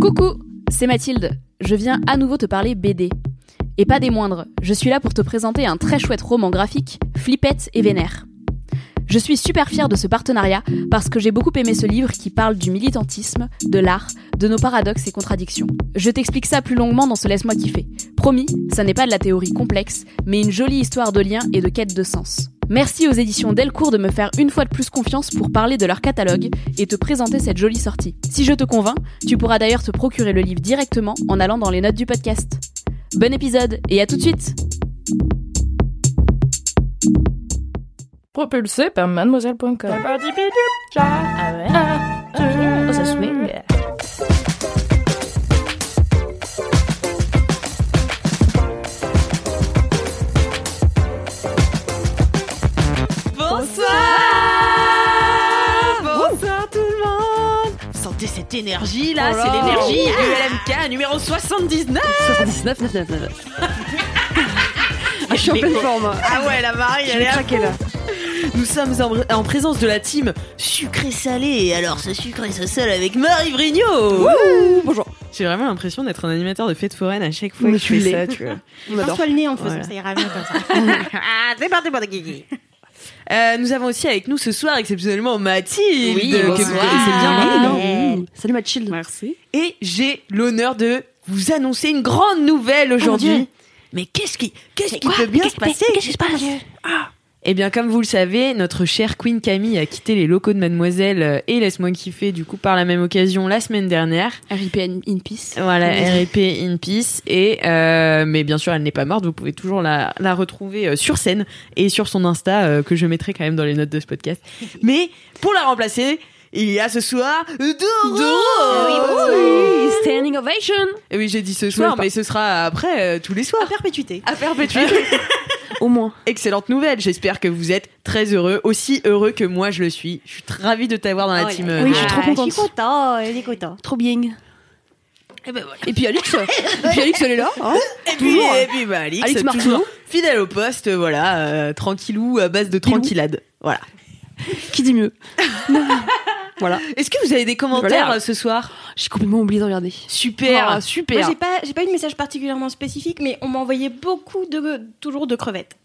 Coucou, c'est Mathilde. Je viens à nouveau te parler BD. Et pas des moindres, je suis là pour te présenter un très chouette roman graphique, Flippette et Vénère. Je suis super fière de ce partenariat parce que j'ai beaucoup aimé ce livre qui parle du militantisme, de l'art, de nos paradoxes et contradictions. Je t'explique ça plus longuement dans ce Laisse-moi kiffer. Promis, ça n'est pas de la théorie complexe, mais une jolie histoire de lien et de quête de sens. Merci aux éditions Delcourt de me faire une fois de plus confiance pour parler de leur catalogue et te présenter cette jolie sortie. Si je te convainc, tu pourras d'ailleurs te procurer le livre directement en allant dans les notes du podcast. Bon épisode et à tout de suite Propulsé par mademoiselle.com. Ah ouais. Oh, ça swing. Bonsoir Bonsoir tout le monde Sentez cette énergie là, c'est l'énergie ULMK numéro 79 79, 9, 9, 9. Ah, je suis en pleine forme. Ah ouais, la Marie, elle est là. Nous sommes en, en présence de la team sucré-salé, et alors ce sucré ce sel avec Marie Vrigno Bonjour. J'ai vraiment l'impression d'être un animateur de fête foraine à chaque fois Mais que je tu fais ça, tu vois. On adore. Le nez en faisant Voilà. ça ira mieux comme ça. ah, c'est parti pour kiki. Euh, nous avons aussi avec nous ce soir exceptionnellement Mathilde, Oui, que vous connaissez bien Ah. Ouais. Salut Mathilde. Merci. Et j'ai l'honneur de vous annoncer une grande nouvelle aujourd'hui. Dieu. Mais qu'est-ce qui, qu'est-ce qui peut bien se passer? qu'est-ce qui se passe? Eh bien, comme vous le savez, notre chère Queen Camille a quitté les locaux de Mademoiselle euh, et Laisse-moi kiffer, du coup, par la même occasion, la semaine dernière. RIP in peace. Voilà, RIP in peace. Et, euh, mais bien sûr, elle n'est pas morte. Vous pouvez toujours la, la retrouver euh, sur scène et sur son Insta, euh, que je mettrai quand même dans les notes de ce podcast. Mais, pour la remplacer, il y a ce soir Doro Oui, standing ovation Et oui, j'ai dit ce soir, mais ce sera après, euh, tous les soirs. À perpétuité. À perpétuer. Au moins. Excellente nouvelle. J'espère que vous êtes très heureux, aussi heureux que moi je le suis. Je suis ravie de t'avoir dans la Oh team. là euh. Oui, je suis trop contente. Je suis content, je suis content. Trop bien. Et ben voilà. Et puis Alix. Et puis Alix, elle est là. Hein Et puis, et puis, bah, Alix, Alix toujours fidèle au poste, euh, voilà, euh, tranquillou, à base de tranquillade. Voilà. Qui dit mieux? Voilà. Est-ce que vous avez des commentaires Voilà. euh, ce soir? J'ai complètement oublié de regarder. Super. Ah, Moi, super. j'ai pas, j'ai pas eu de message particulièrement spécifique, mais on m'a envoyé beaucoup de, toujours de crevettes.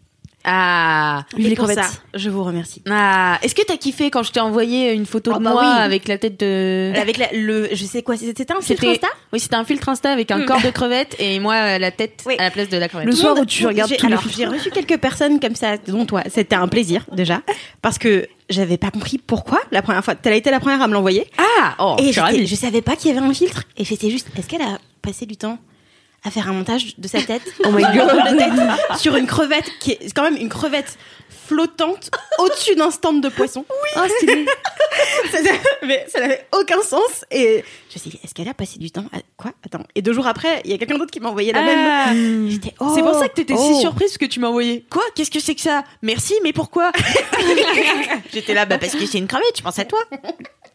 Ah. Les pour crevettes. ça, je vous remercie. Ah. Est-ce que t'as kiffé quand je t'ai envoyé une photo Ah de bah moi oui. avec la tête de. Avec la, le, je sais quoi, c'était un filtre Insta Oui, c'était un filtre Insta avec un Hmm. corps de crevette et moi euh, la tête Oui. à la place de la crevette. Le Tout soir où tu regardes les alors. J'ai reçu quelques personnes comme ça, dont toi. C'était un plaisir, déjà. Parce que j'avais pas compris pourquoi la première fois. T'as été la première à me l'envoyer. Ah. Oh. je et je savais pas qu'il y avait un filtre. Et j'étais juste, est-ce qu'elle a passé du temps? À faire un montage de sa tête Oh my God. tête sur une crevette qui est quand même une crevette flottante au-dessus d'un stand de poisson. Oui. Ah, stylé. ça, mais n'avait aucun sens. Et je me suis dit, est-ce qu'elle a passé du temps à... Quoi? Attends. Et deux jours après, il y a quelqu'un d'autre qui m'a envoyé la Ah. même. J'étais, oh, C'est pour ça que t'étais Oh. si surprise parce que tu m'as envoyé. Quoi? Qu'est-ce que c'est que ça? Merci, mais pourquoi? J'étais là, bah parce que c'est une crevette, je pense à toi.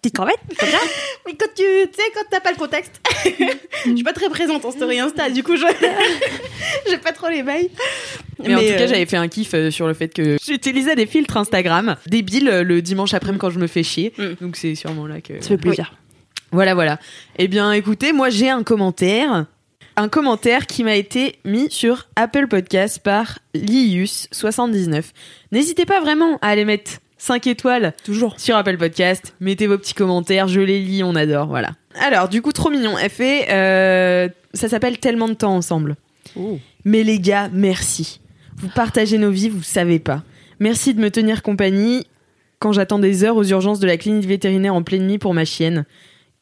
Petite crevette comme ça. Mais quand tu, tu sais, quand t'as pas le contexte, je suis pas très présente en story Insta, du coup, je, j'ai pas trop les bails. Mais, en tout cas, euh, j'avais fait un kiff euh, sur le fait que j'utilisais des filtres Instagram débiles euh, le dimanche après-midi quand je me fais chier. Mm. Donc c'est sûrement là que. Ça fait plaisir. Voilà, voilà. Eh bien, écoutez, moi j'ai un commentaire. Un commentaire qui m'a été mis sur Apple Podcast par Lius79. N'hésitez pas vraiment à aller mettre 5 étoiles Toujours. sur Apple Podcast. Mettez vos petits commentaires, je les lis, on adore, voilà. Alors, du coup, trop mignon. Elle fait, euh, ça s'appelle tellement de temps ensemble. Mais les gars, merci. Vous partagez nos vies, vous savez pas. Merci de me tenir compagnie quand j'attends des heures aux urgences de la clinique vétérinaire en pleine nuit pour ma chienne.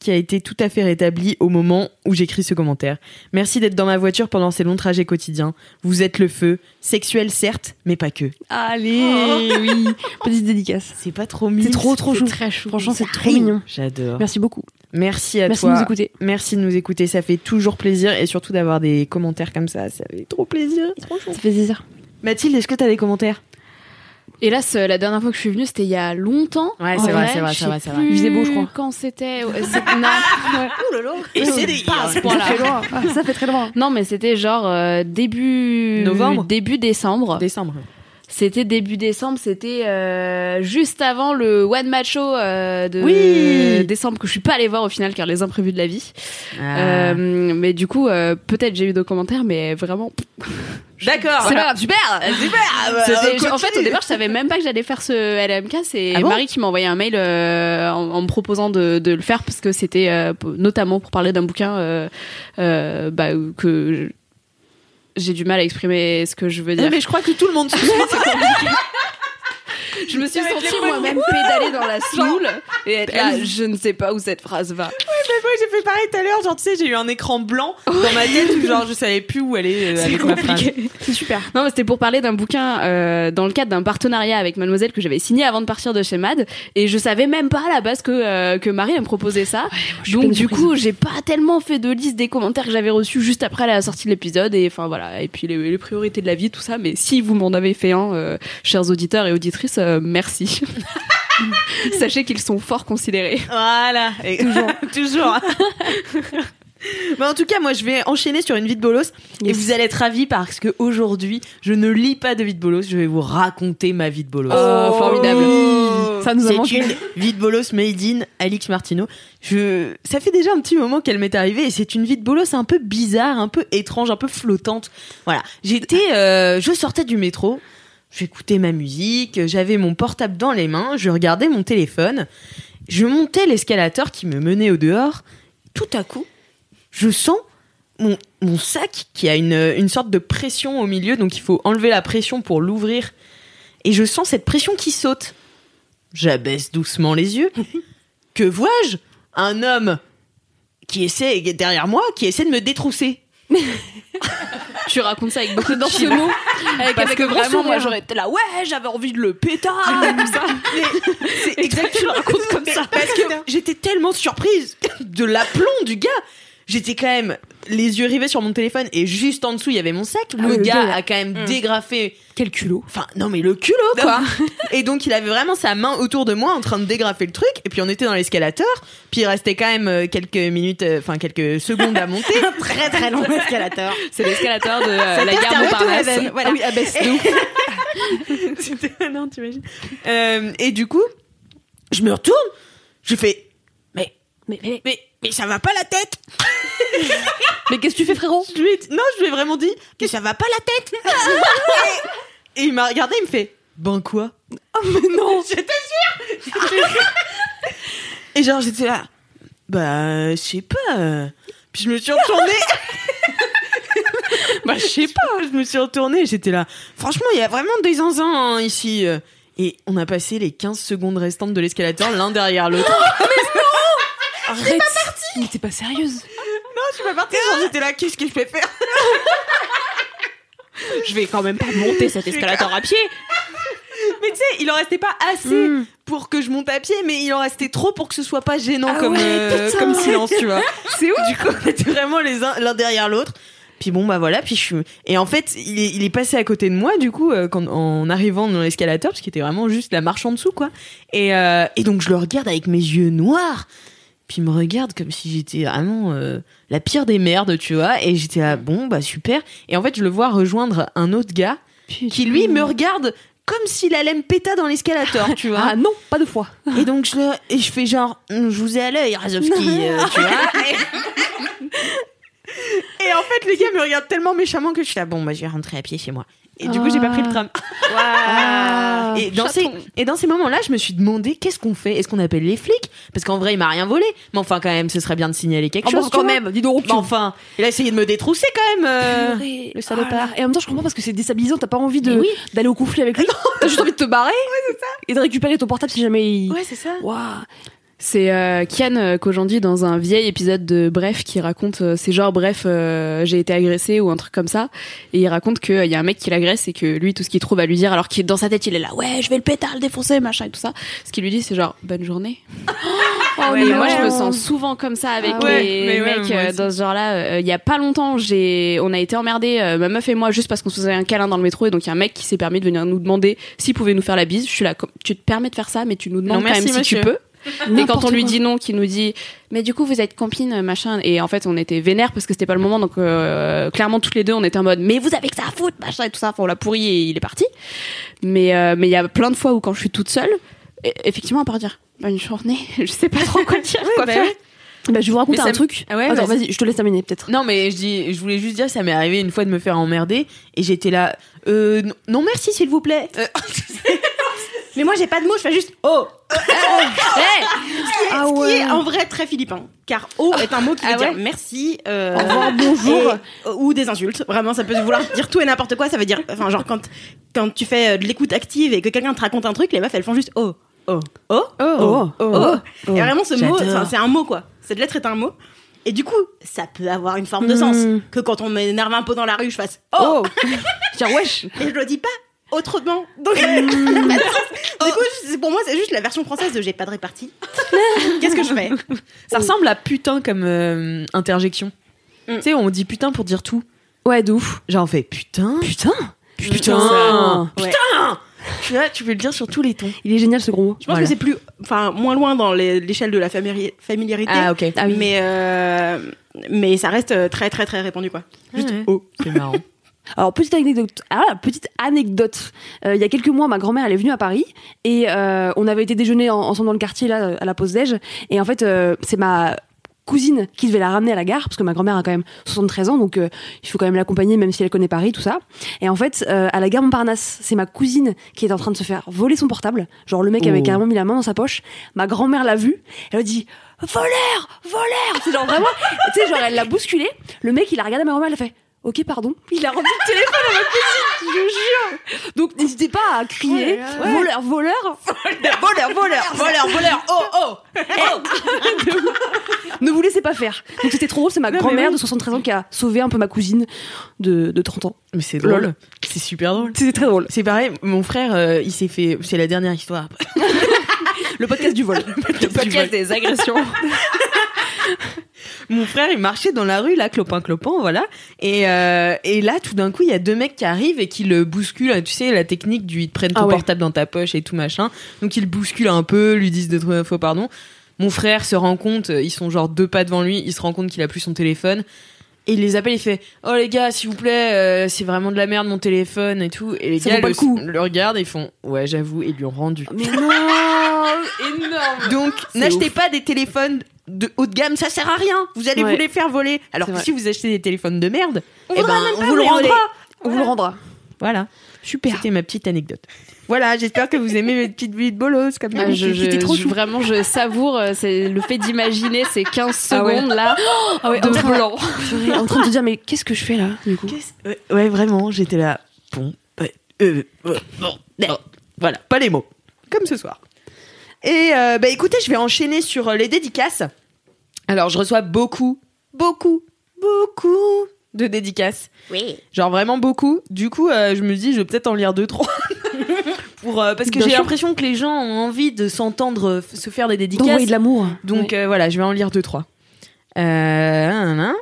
Qui a été tout à fait rétabli au moment où j'écris ce commentaire. Merci d'être dans ma voiture pendant ces longs trajets quotidiens. Vous êtes le feu, sexuel certes, mais pas que. Allez, oui. Petite dédicace. C'est pas trop mignon. C'est trop trop chou. Très chou. Franchement, c'est trop mignon. J'adore. Merci beaucoup. Merci à Merci toi. de nous écouter. Merci de nous écouter. Ça fait toujours plaisir et surtout d'avoir des commentaires comme ça. Ça fait trop plaisir. Ça fait plaisir. Mathilde, est-ce que t'as des commentaires? Hélas, euh, la dernière fois que je suis venue, c'était il y a longtemps. Ouais, c'est vrai, c'est vrai, c'est vrai, c'est vrai. Il faisait beau, je crois. Quand c'était. Non, Ouh là là. Et c'est des pas à ce Ça point-là. fait loin. Ça fait très loin. Non, mais c'était genre euh, début Novembre début décembre. Décembre. C'était début décembre, c'était euh, juste avant le One Match Show euh, de Oui. décembre que je suis pas allée voir au final car les imprévus de la vie. Ah. Euh, mais du coup, euh, peut-être j'ai eu d'autres commentaires, mais vraiment. D'accord. C'est pas grave, super. Super. C'était- en fait, au départ, je savais même pas que j'allais faire ce LMK. C'est Ah bon Marie qui m'a envoyé un mail euh, en, en me proposant de, de le faire parce que c'était euh, notamment pour parler d'un bouquin euh, euh, bah, que j'ai du mal à exprimer ce que je veux dire. mais je crois que tout le monde se. je me suis sentie moi-même pédaler dans la soule et être là, je ne sais pas où cette phrase va. Moi, j'ai fait pareil tout à l'heure. Genre, tu sais, j'ai eu un écran blanc dans ma tête où, genre, je savais plus où aller euh, avec ma phrase. C'est super. Non, mais c'était pour parler d'un bouquin euh, dans le cadre d'un partenariat avec Mademoiselle que j'avais signé avant de partir de chez Mad et je savais même pas à la base que euh, que Marie elle me proposait ça. Donc du coup, j'ai pas tellement fait de liste des commentaires que j'avais reçus juste après la sortie de l'épisode et enfin voilà, et puis les, les priorités de la vie tout ça mais si vous m'en avez fait un euh, chers auditeurs et auditrices, euh, merci. Sachez qu'ils sont fort considérés. Voilà. Et- Toujours. Toujours. Mais en tout cas, moi, je vais enchaîner sur une vie de bolos et vous allez être ravis parce que aujourd'hui, je ne lis pas de vie de bolos. Je vais vous raconter ma vie de bolos. Oh, formidable. Ça nous a C'est manqué. une vie de bolos made in Alix Martineau. Je, ça fait déjà un petit moment qu'elle m'est arrivée et c'est une vie de bolos un peu bizarre, un peu étrange, un peu flottante. Voilà. J'étais, euh, je sortais du métro, j'écoutais ma musique, j'avais mon portable dans les mains, je regardais mon téléphone, je montais l'escalator qui me menait au dehors. Tout à coup, je sens mon, mon sac qui a une, une sorte de pression au milieu, donc il faut enlever la pression pour l'ouvrir. Et je sens cette pression qui saute. J'abaisse doucement les yeux. Que vois-je? Un homme qui essaie, derrière moi, qui essaie de me détrousser. Tu racontes ça avec beaucoup d'enseignements. Avec, Parce avec que vraiment, sourire. moi, j'aurais été là, ouais, j'avais envie de le pétard, tout ça. C'est toi, tu le racontes comme ça. Parce que j'étais tellement surprise de l'aplomb du gars. J'étais quand même les yeux rivés sur mon téléphone et juste en dessous il y avait mon sac. Ah le oui, le gars gars, a quand même dégrafé. Quel culot. Enfin non mais le culot quoi. et donc il avait vraiment sa main autour de moi en train de dégrafer le truc. Et puis on était dans l'escalator. Puis il restait quand même euh, quelques minutes, euh, enfin quelques secondes à monter. Très très long escalator. C'est l'escalator de euh, la gare un Montparnasse. Voilà. Ah oui, abaisse de ouf. C'était non, t'imagines. Euh, et du coup, je me retourne, je fais mais Mais, mais, ça va pas la tête. mais qu'est-ce que tu fais, frérot? Je lui ai dit- non, je lui ai vraiment dit que ça va pas la tête. et, il m'a regardé, il me fait ben quoi? Oh, mais non J'étais sûre. et genre j'étais là bah je sais pas. euh. Puis je me suis retournée. bah je sais pas. Je me suis retournée. J'étais là. Franchement, il y a vraiment des zinzins hein, ici. euh. Et on a passé les 15 secondes restantes de l'escalator l'un derrière l'autre. Arrête Mais t'es pas sérieuse je suis pas partie. Genre j'étais là. Qu'est-ce que je peux faire Je vais quand même pas monter cet escalator à pied. Mais tu sais, il en restait pas assez Hmm. pour que je monte à pied, mais il en restait trop pour que ce soit pas gênant Ah comme, ouais, euh, putain. comme silence, tu vois. C'est ouf. Du coup, on était vraiment les uns l'un derrière l'autre. Puis bon, bah voilà. Puis je suis. Et en fait, il est, il est passé à côté de moi, du coup, euh, quand, en arrivant dans l'escalator, parce qu'il était vraiment juste la marche en dessous, quoi. Et, euh, et donc, je le regarde avec mes yeux noirs. Puis il me regarde comme si j'étais vraiment euh, la pire des merdes, tu vois. Et j'étais là, bon, bah super. Et en fait, je le vois rejoindre un autre gars qui lui me regarde comme s'il allait me péter dans l'escalator, tu vois. Ah non, pas de fois. Et donc je, le- et je fais genre, Hum, je vous ai à l'œil, Razovski, euh, tu vois. Et, et en fait, les gars me regardent tellement méchamment que je suis là, bon, bah, je vais rentrer à pied chez moi. Et du coup, j'ai pas pris le tram. Ah, et, dans ces, et dans ces moments-là, je me suis demandé, qu'est-ce qu'on fait? Est-ce qu'on appelle les flics? Parce qu'en vrai, il m'a rien volé. Mais enfin, quand même, ce serait bien de signaler quelque Oh, bon, chose. tu quand même, dis donc. Mais enfin, il a essayé de me détrousser quand même, euh, le salopard. Ah, Et en même temps, je comprends parce que c'est déstabilisant. T'as pas envie de oui. d'aller au conflit avec lui. T'as juste envie de te barrer et de récupérer ton portable si jamais il. Ouais, c'est ça. Waouh. C'est euh, Kian euh, qu'aujourd'hui dans un vieil épisode de Bref qui raconte euh, c'est genre bref euh, j'ai été agressé ou un truc comme ça. Et il raconte qu'il y a un mec qui l'agresse et que lui tout ce qu'il trouve à lui dire alors qu'il dans sa tête il est là ouais je vais le péter le défoncer machin et tout ça. Ce qu'il lui dit c'est genre bonne journée. Oh, non. moi je me sens souvent comme ça avec Ah les mais ouais, mecs euh, dans ce genre là il y a pas longtemps j'ai on a été emmerdés euh, ma meuf et moi juste parce qu'on se faisait un câlin dans le métro et donc il y a un mec qui s'est permis de venir nous demander s'il pouvait nous faire la bise. Je suis là tu te permets de faire ça mais tu nous demandes Non, quand même si monsieur. tu peux et quand on lui dit non, qui nous dit mais du coup vous êtes copines machin et en fait on était vénère parce que c'était pas le moment donc euh, clairement toutes les deux on était en mode mais vous avez que ça à foutre machin et tout ça enfin on l'a pourri et il est parti mais euh, mais il y a plein de fois où quand je suis toute seule e- effectivement à part dire bonne journée je sais pas trop quoi dire quoi bah faire ouais. Bah, je vais vous ça un me- truc. Ah ouais, Attends, vas-y. vas-y, je te laisse terminer peut-être. Non, mais je dis, je voulais juste dire, ça m'est arrivé une fois de me faire emmerder et j'étais là. Euh, non- non, merci, s'il vous plaît. Euh, Mais moi, j'ai pas de mots, je fais juste oh. Ah Ce qui ouais. est en vrai très philippin. Car oh est un mot qui veut Ah ouais dire merci, euh, Au revoir, bonjour. et- ou des insultes. Vraiment, ça peut vouloir dire tout et n'importe quoi. Ça veut dire, enfin, genre quand, quand tu fais euh, de l'écoute active et que quelqu'un te raconte un truc, les meufs elles font juste oh. Oh. Oh. Oh. Oh. Et vraiment, ce mot, c'est un mot quoi. Cette lettre est un mot. Et du coup, ça peut avoir une forme de sens. Que quand on m'énerve un peu dans la rue, je fasse oh. Oh. Tiens, wesh. Et je le dis pas autrement. Donc, sens. du coup, pour moi, c'est juste la version française de j'ai pas de répartie. Qu'est-ce que je fais ça ressemble à putain comme euh, interjection. Mm. Tu sais, on dit putain pour dire tout. Ouais, de ouf. Genre, on fait putain. Putain. Putain. Ouais. Tu vois, tu peux le dire sur tous les tons. Il est génial ce gros mot. Je pense Voilà. que c'est plus, enfin, moins loin dans l'échelle de la famili- familiarité. Ah, ok. Ah oui. Mais, euh, mais ça reste euh, très, très, très répandu, quoi. Juste Ouais. oh. C'est marrant. Alors petite anecdote, ah, petite anecdote. Euh, il y a quelques mois, ma grand-mère elle est venue à Paris et euh, on avait été déjeuner en- ensemble dans le quartier là à la pause déj et en fait euh, c'est ma cousine qui devait la ramener à la gare parce que ma grand-mère a quand même 73 ans donc euh, il faut quand même l'accompagner même si elle connaît Paris tout ça. Et en fait euh, à la gare Montparnasse, c'est ma cousine qui est en train de se faire voler son portable. Genre le mec avait Oh. carrément mis la main dans sa poche. Ma grand-mère l'a vu, elle a dit voleur, voleur. C'est genre vraiment, tu sais genre elle l'a bousculé. Le mec il a regardé ma grand-mère, elle a fait Ok, pardon. Il a rendu le téléphone à ma cousine, je vous jure. Donc n'hésitez pas à crier voleur, voleur. voleur, voleur, voleur, voleur, oh, oh. Ne vous laissez pas faire. Donc c'était trop drôle, c'est ma grand-mère oui. de 73 ans qui a sauvé un peu ma cousine de, de 30 ans. Mais c'est Lol. drôle. C'est super drôle. C'était très drôle. C'est pareil, mon frère, euh, il s'est fait. C'est la dernière histoire. Le podcast du vol. Le podcast des agressions Mon frère, il marchait dans la rue, là, clopin, clopin, voilà. Et, euh, et là, tout d'un coup, il y a deux mecs qui arrivent et qui le bousculent. Tu sais, la technique du ils te prennent ton Ah ouais. portable dans ta poche et tout machin. Donc, ils le bousculent un peu, lui disent deux trois fois pardon. Mon frère se rend compte, euh, ils sont genre deux pas devant lui, il se rend compte qu'il a plus son téléphone. Et il les appelle, il fait Oh les gars, s'il vous plaît, euh, c'est vraiment de la merde mon téléphone et tout. Et les Ça gars le, le regardent et ils font Ouais, j'avoue, et ils lui ont rendu. Mais non énorme Donc, n'achetez pas des téléphones de haut de gamme, ça sert à rien. Vous allez Ouais. vous les faire voler. Alors que si vous achetez des téléphones de merde, On eh ben, même on pas vous le rendra. On vous le rendra. Voilà. Super. C'était ma petite anecdote. Voilà, j'espère que vous aimez mes petites vies de bolos comme Ah, je, je- trop je- vraiment je savoure euh, c'est le fait d'imaginer ces 15 Ah ouais. secondes là Ah ouais, de en train- blanc Purée, en train de te dire, mais qu'est-ce que je fais là, du coup? Ouais, ouais, vraiment, j'étais là. Bon, euh, euh, bon. voilà, pas les mots. Comme ce soir. Et euh, bah écoutez, je vais enchaîner sur euh, les dédicaces. Alors, je reçois beaucoup, beaucoup, beaucoup de dédicaces. Oui. Genre vraiment beaucoup. Du coup, euh, je me dis, je vais peut-être en lire deux, trois. Pour, euh, parce que j'ai l'impression que les gens ont envie de s'entendre se faire des dédicaces. D'envoyer de l'amour. Donc euh, voilà, je vais en lire deux, trois. Euh.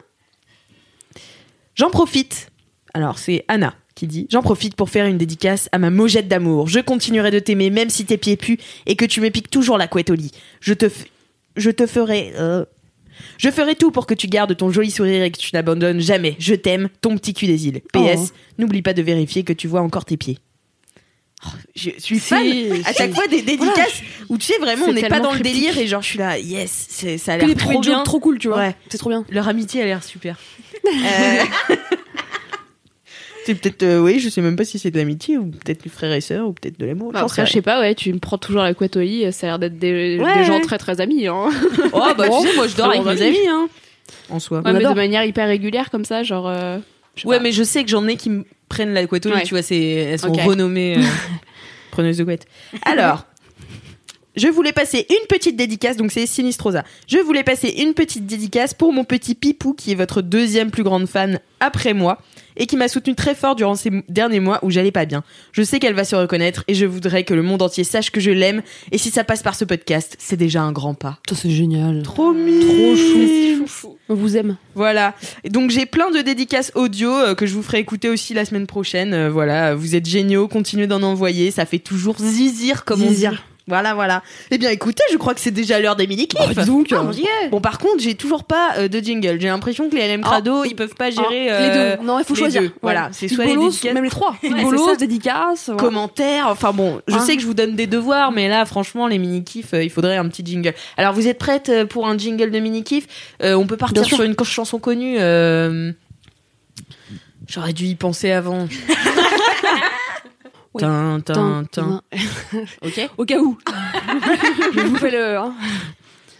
J'en profite. Alors, c'est Anna qui dit J'en profite pour faire une dédicace à ma mojette d'amour. Je continuerai de t'aimer même si tes pieds puent et que tu me piques toujours la couette au lit. Je te, f- je te ferai. euh, Je ferai tout pour que tu gardes ton joli sourire et que tu n'abandonnes jamais. Je t'aime, ton petit cul des îles. PS, n'oublie pas de vérifier que tu vois encore tes pieds. Oh, je suis fan à chaque fois des dédicaces où tu sais vraiment on n'est pas dans le délire et genre je suis là yes ça a l'air trop bien trop cool, tu vois. Ouais. C'est trop bien. leur amitié a l'air super Euh, c'est peut-être euh, oui je sais même pas si c'est de l'amitié ou peut-être du frère et sœur ou peut-être de l'amour Bah, après, je sais pas ouais tu me prends toujours la couette au lit ça a l'air d'être des, Ouais, des gens très très amis hein. oh bah tu sais moi je dors avec mes amis hein en soi Ouais, mais adore. de manière hyper régulière comme ça genre euh, je sais ouais pas. mais je sais que j'en ai qui me prennent la couette au lit Ouais. tu vois c'est elles sont Ok. renommées euh, preneuses de couette alors Je voulais passer une petite dédicace, donc c'est Sinistrosa. Je voulais passer une petite dédicace pour mon petit Pipou, qui est votre deuxième plus grande fan après moi, et qui m'a soutenu très fort durant ces derniers mois où j'allais pas bien. Je sais qu'elle va se reconnaître, et je voudrais que le monde entier sache que je l'aime, et si ça passe par ce podcast, c'est déjà un grand pas. C'est génial. Trop mignon. Trop chou. On vous aime. Voilà. Et donc j'ai plein de dédicaces audio euh, que je vous ferai écouter aussi la semaine prochaine. Euh, voilà, vous êtes géniaux, continuez d'en envoyer, ça fait toujours zizir comme Zizir. on dit. Voilà, voilà. Eh bien, écoutez, je crois que c'est déjà l'heure des mini-clips. Bah, donc. Ah, est. Bon, par contre, j'ai toujours pas euh, de jingle. J'ai l'impression que les LM Crado, ils peuvent pas gérer Ah, les euh, deux. Non, il faut les choisir. deux. Voilà, c'est soit les dédicaces- même les trois. Ouais, Bolos, dédicaces. voilà. commentaires. Enfin bon, je Hein sais que je vous donne des devoirs, mais là, franchement, les mini-kifs, euh, il faudrait un petit jingle. Alors, vous êtes prête euh, pour un jingle de mini-kif Euh, On peut partir sur une chanson connue. euh, J'aurais dû y penser avant. Oui. Tin, tin, Tin. Ok. Au cas où. je vous fais le. hein.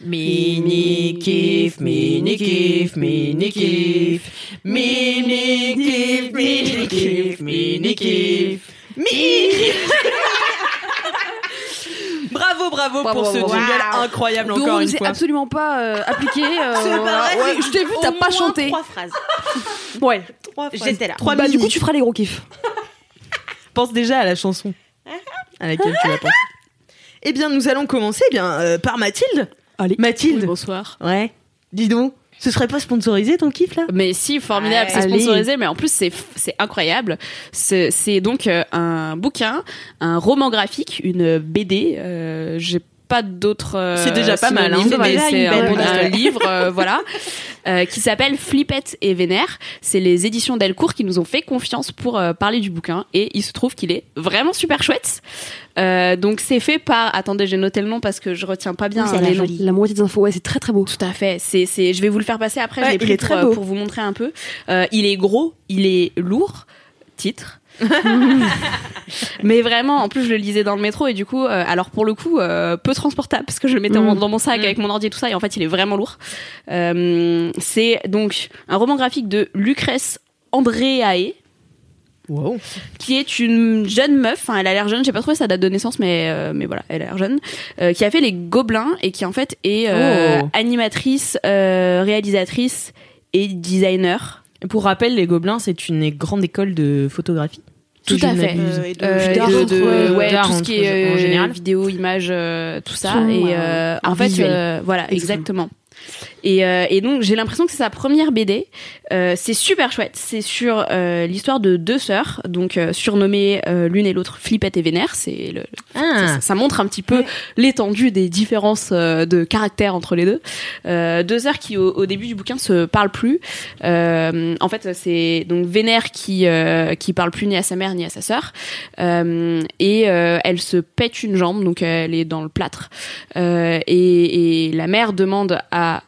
Mini-kif, mini-kif, mini-kif. Mini-kif, mini-kif, mini-kif. Mini Bravo, bravo, Bravo, pour ce bravo. jingle Wow. incroyable Donc, encore une fois. absolument pas euh, appliqué. euh. Ouais, je t'ai vu, t'as pas chanté. Trois phrases. Ouais. J'étais là. Trois Bah, du mini. coup, tu feras les gros kiffs. Pense déjà à la chanson à laquelle tu vas penser. Eh bien, nous allons commencer eh bien euh, par Mathilde. Allez. Mathilde. bonsoir. Ouais. Dis donc, ce serait pas sponsorisé ton kiff là? Mais si, formidable, c'est sponsorisé, mais en plus c'est c'est incroyable. C'est c'est donc euh, un bouquin, un roman graphique, une BD. Euh, J'ai pas d'autres. euh, C'est déjà pas mal, hein. C'est un, bon- un livre, euh, voilà, euh, qui s'appelle Flippette et Vénère. C'est les éditions Delcourt qui nous ont fait confiance pour euh, parler du bouquin, et il se trouve qu'il est vraiment super chouette. Euh, donc c'est fait par. Attendez, j'ai noté le nom parce que je retiens pas bien Oui, les noms. La moitié des infos, ouais, c'est très très beau. Tout à fait. C'est, c'est, je vais vous le faire passer après. Ouais, je l'ai il est pour, très beau. pour vous montrer un peu. Euh, il est gros, il est lourd. Titre. Mais vraiment, en plus, je le lisais dans le métro et du coup, euh, alors pour le coup, euh, peu transportable parce que je le mettais Mm. dans mon sac Mm. avec mon ordi et tout ça et en fait, il est vraiment lourd. Euh, c'est donc un roman graphique de Lucrèce Andréae Wow. qui est une jeune meuf, enfin elle a l'air jeune, j'ai pas trouvé sa date de naissance, mais euh, mais voilà, elle a l'air jeune, euh, qui a fait les Gobelins et qui en fait est euh, Oh. animatrice, euh, réalisatrice et designer. Pour rappel, les Gobelins, c'est une grande école de photographie. Tout à fait. Euh, et de- Euh, de- ouais, tout ce qui est en euh, général. vidéo, image, euh, tout ça. Et euh, euh, en fait, euh, voilà, exactement. Et, euh, et donc j'ai l'impression que c'est sa première BD. Euh, c'est super chouette. C'est sur euh, l'histoire de deux sœurs, donc euh, surnommées euh, l'une et l'autre Flippette et Vénère. C'est le, Ah. ça, ça montre un petit peu l'étendue des différences euh, de caractère entre les deux. Euh, deux sœurs qui au, au début du bouquin se parlent plus. Euh, en fait, c'est donc Vénère qui euh, qui parle plus ni à sa mère ni à sa sœur. Euh, et euh, elle se pète une jambe, donc elle est dans le plâtre. Euh, et, et la mère demande à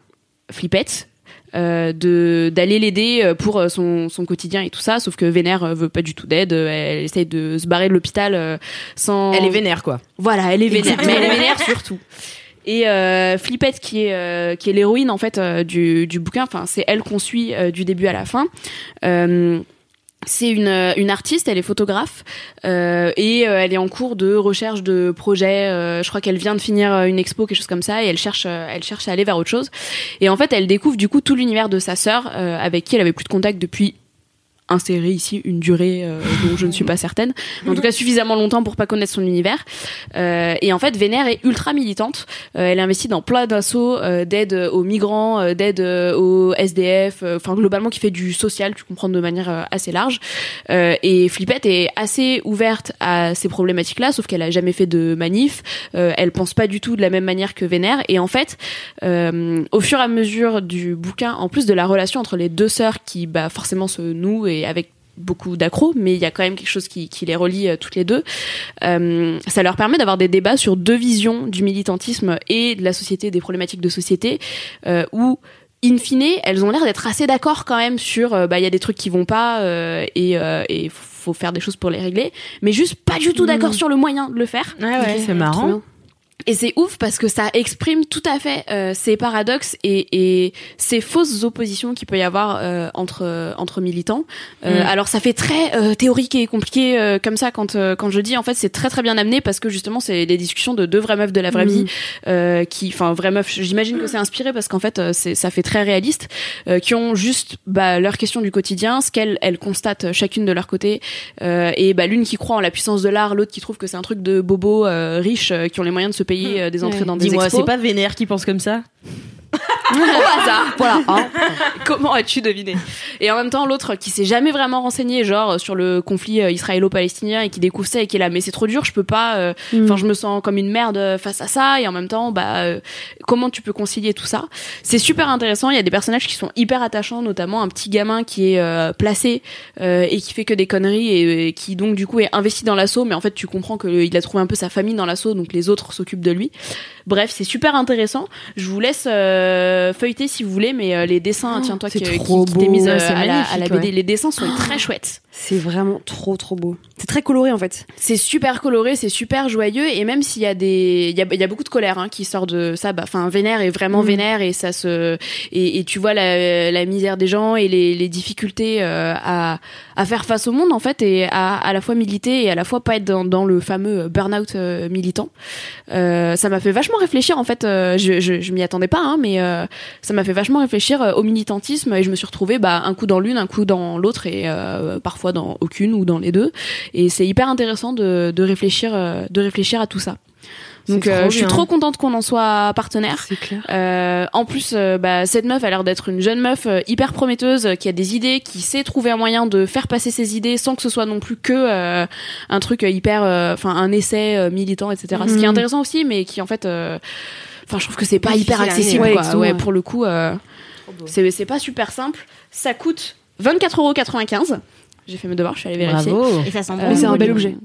Flippette euh, de d'aller l'aider euh, pour euh, son, son quotidien et tout ça sauf que Vénère veut pas du tout d'aide elle essaye de se barrer de l'hôpital sans Elle est vénère, quoi. voilà, elle est vénère, mais elle est vénère surtout. Et euh, Flippette, qui est euh, qui est l'héroïne en fait du, du bouquin, enfin c'est elle qu'on suit du début à la fin. Euh, c'est une, une artiste, elle est photographe euh, et euh, elle est en cours de recherche de projet. euh, je crois qu'elle vient de finir euh, une expo, quelque chose comme ça, et elle cherche, euh, elle cherche à aller vers autre chose. Et en fait, elle découvre du coup tout l'univers de sa sœur, euh, avec qui elle avait plus de contact depuis inséré ici une durée euh, dont je ne suis pas certaine, en tout cas suffisamment longtemps pour pas connaître son univers. Euh, et en fait, Vénère est ultra militante. Euh, elle investit dans plein d'assauts euh, d'aide aux migrants, euh, d'aide aux SDF, euh, enfin globalement qui fait du social, tu comprends de manière assez large. Et Flippette est assez ouverte à ces problématiques-là, sauf qu'elle a jamais fait de manif. Elle pense pas du tout de la même manière que Vénère. Et en fait, au fur et à mesure du bouquin, en plus de la relation entre les deux sœurs qui bah, forcément se nouent et avec beaucoup d'accros, mais il y a quand même quelque chose qui, qui les relie euh, toutes les deux. Euh, ça leur permet d'avoir des débats sur deux visions du militantisme et de la société, des problématiques de société, euh, où in fine, elles ont l'air d'être assez d'accord quand même sur, euh, bah il y a des trucs qui vont pas euh, et euh, et faut faire des choses pour les régler, mais juste pas du tout d'accord sur le moyen de le faire. Ouais, c'est Trop marrant. Et c'est ouf parce que ça exprime tout à fait euh, ces paradoxes et, et ces fausses oppositions qu'il peut y avoir euh, entre entre militants. Euh, Mm. Alors ça fait très euh, théorique et compliqué euh, comme ça quand euh, quand je dis en fait c'est très très bien amené parce que justement c'est les discussions de deux vraies meufs de la vraie Mhm. vie euh, qui enfin vraies meufs j'imagine que c'est inspiré parce qu'en fait c'est ça fait très réaliste euh, qui ont juste bah, leurs questions du quotidien ce qu'elles elles constatent chacune de leur côté euh, et bah l'une qui croit en la puissance de l'art l'autre qui trouve que c'est un truc de bobos euh, riches euh, qui ont les moyens de se payer euh, des entrées Ouais. dans des Dis-moi, expos c'est pas Vénère qui pense comme ça? au hasard. Voilà. hein. Comment as-tu deviné? Et en même temps, l'autre qui s'est jamais vraiment renseigné, genre sur le conflit euh, israélo-palestinien et qui découvre ça et qui est là, mais c'est trop dur, je peux pas. euh, Mm. Enfin, je me sens comme une merde euh, face à ça. Et en même temps, bah, euh, comment tu peux concilier tout ça? C'est super intéressant. Il y a des personnages qui sont hyper attachants, notamment un petit gamin qui est euh, placé et qui fait que des conneries et, et qui donc du coup est investi dans l'assaut. Mais en fait, tu comprends qu'il a trouvé un peu sa famille dans l'assaut, donc les autres s'occupent de lui. Bref, c'est super intéressant. Je vous laisse euh, feuilleter si vous voulez, mais euh, les dessins, Oh, tiens-toi qui, qui, qui beau. mise euh, à, la, à la BD. ouais. Les dessins sont très chouettes. C'est vraiment trop trop beau. C'est très coloré en fait. C'est super coloré, c'est super joyeux, et même s'il y a des, il y a, il y a beaucoup de colère hein, qui sort de ça. Bah, enfin, vénère est vraiment Mm. vénère et ça se, et, et tu vois la, la misère des gens et les, les difficultés euh, à, à faire face au monde en fait et à à la fois militer et à la fois pas être dans, dans le fameux burn-out militant. Ça m'a fait vachement réfléchir en fait. je je, je m'y attendais pas, hein, mais euh, ça m'a fait vachement réfléchir euh, au militantisme et je me suis retrouvée bah, un coup dans l'une, un coup dans l'autre et euh, parfois dans aucune ou dans les deux. Et c'est hyper intéressant de, de réfléchir, de réfléchir à tout ça. Donc euh, je suis trop contente qu'on en soit partenaire. Clair. Euh, en plus, euh, bah, cette meuf a l'air d'être une jeune meuf hyper prometteuse, qui a des idées, qui sait trouver un moyen de faire passer ses idées sans que ce soit non plus que un truc hyper, enfin un essai militant, etc. Ce qui est Mhm. intéressant aussi, mais qui en fait, enfin je trouve que c'est pas hyper accessible. quoi. Ouais, ouais. pour le coup, euh, c'est c'est pas super simple. Ça coûte 24,95€. J'ai fait mes devoirs, je suis allée vérifier. Bravo. Et ça sent Euh, bon. Mais c'est un bel objet.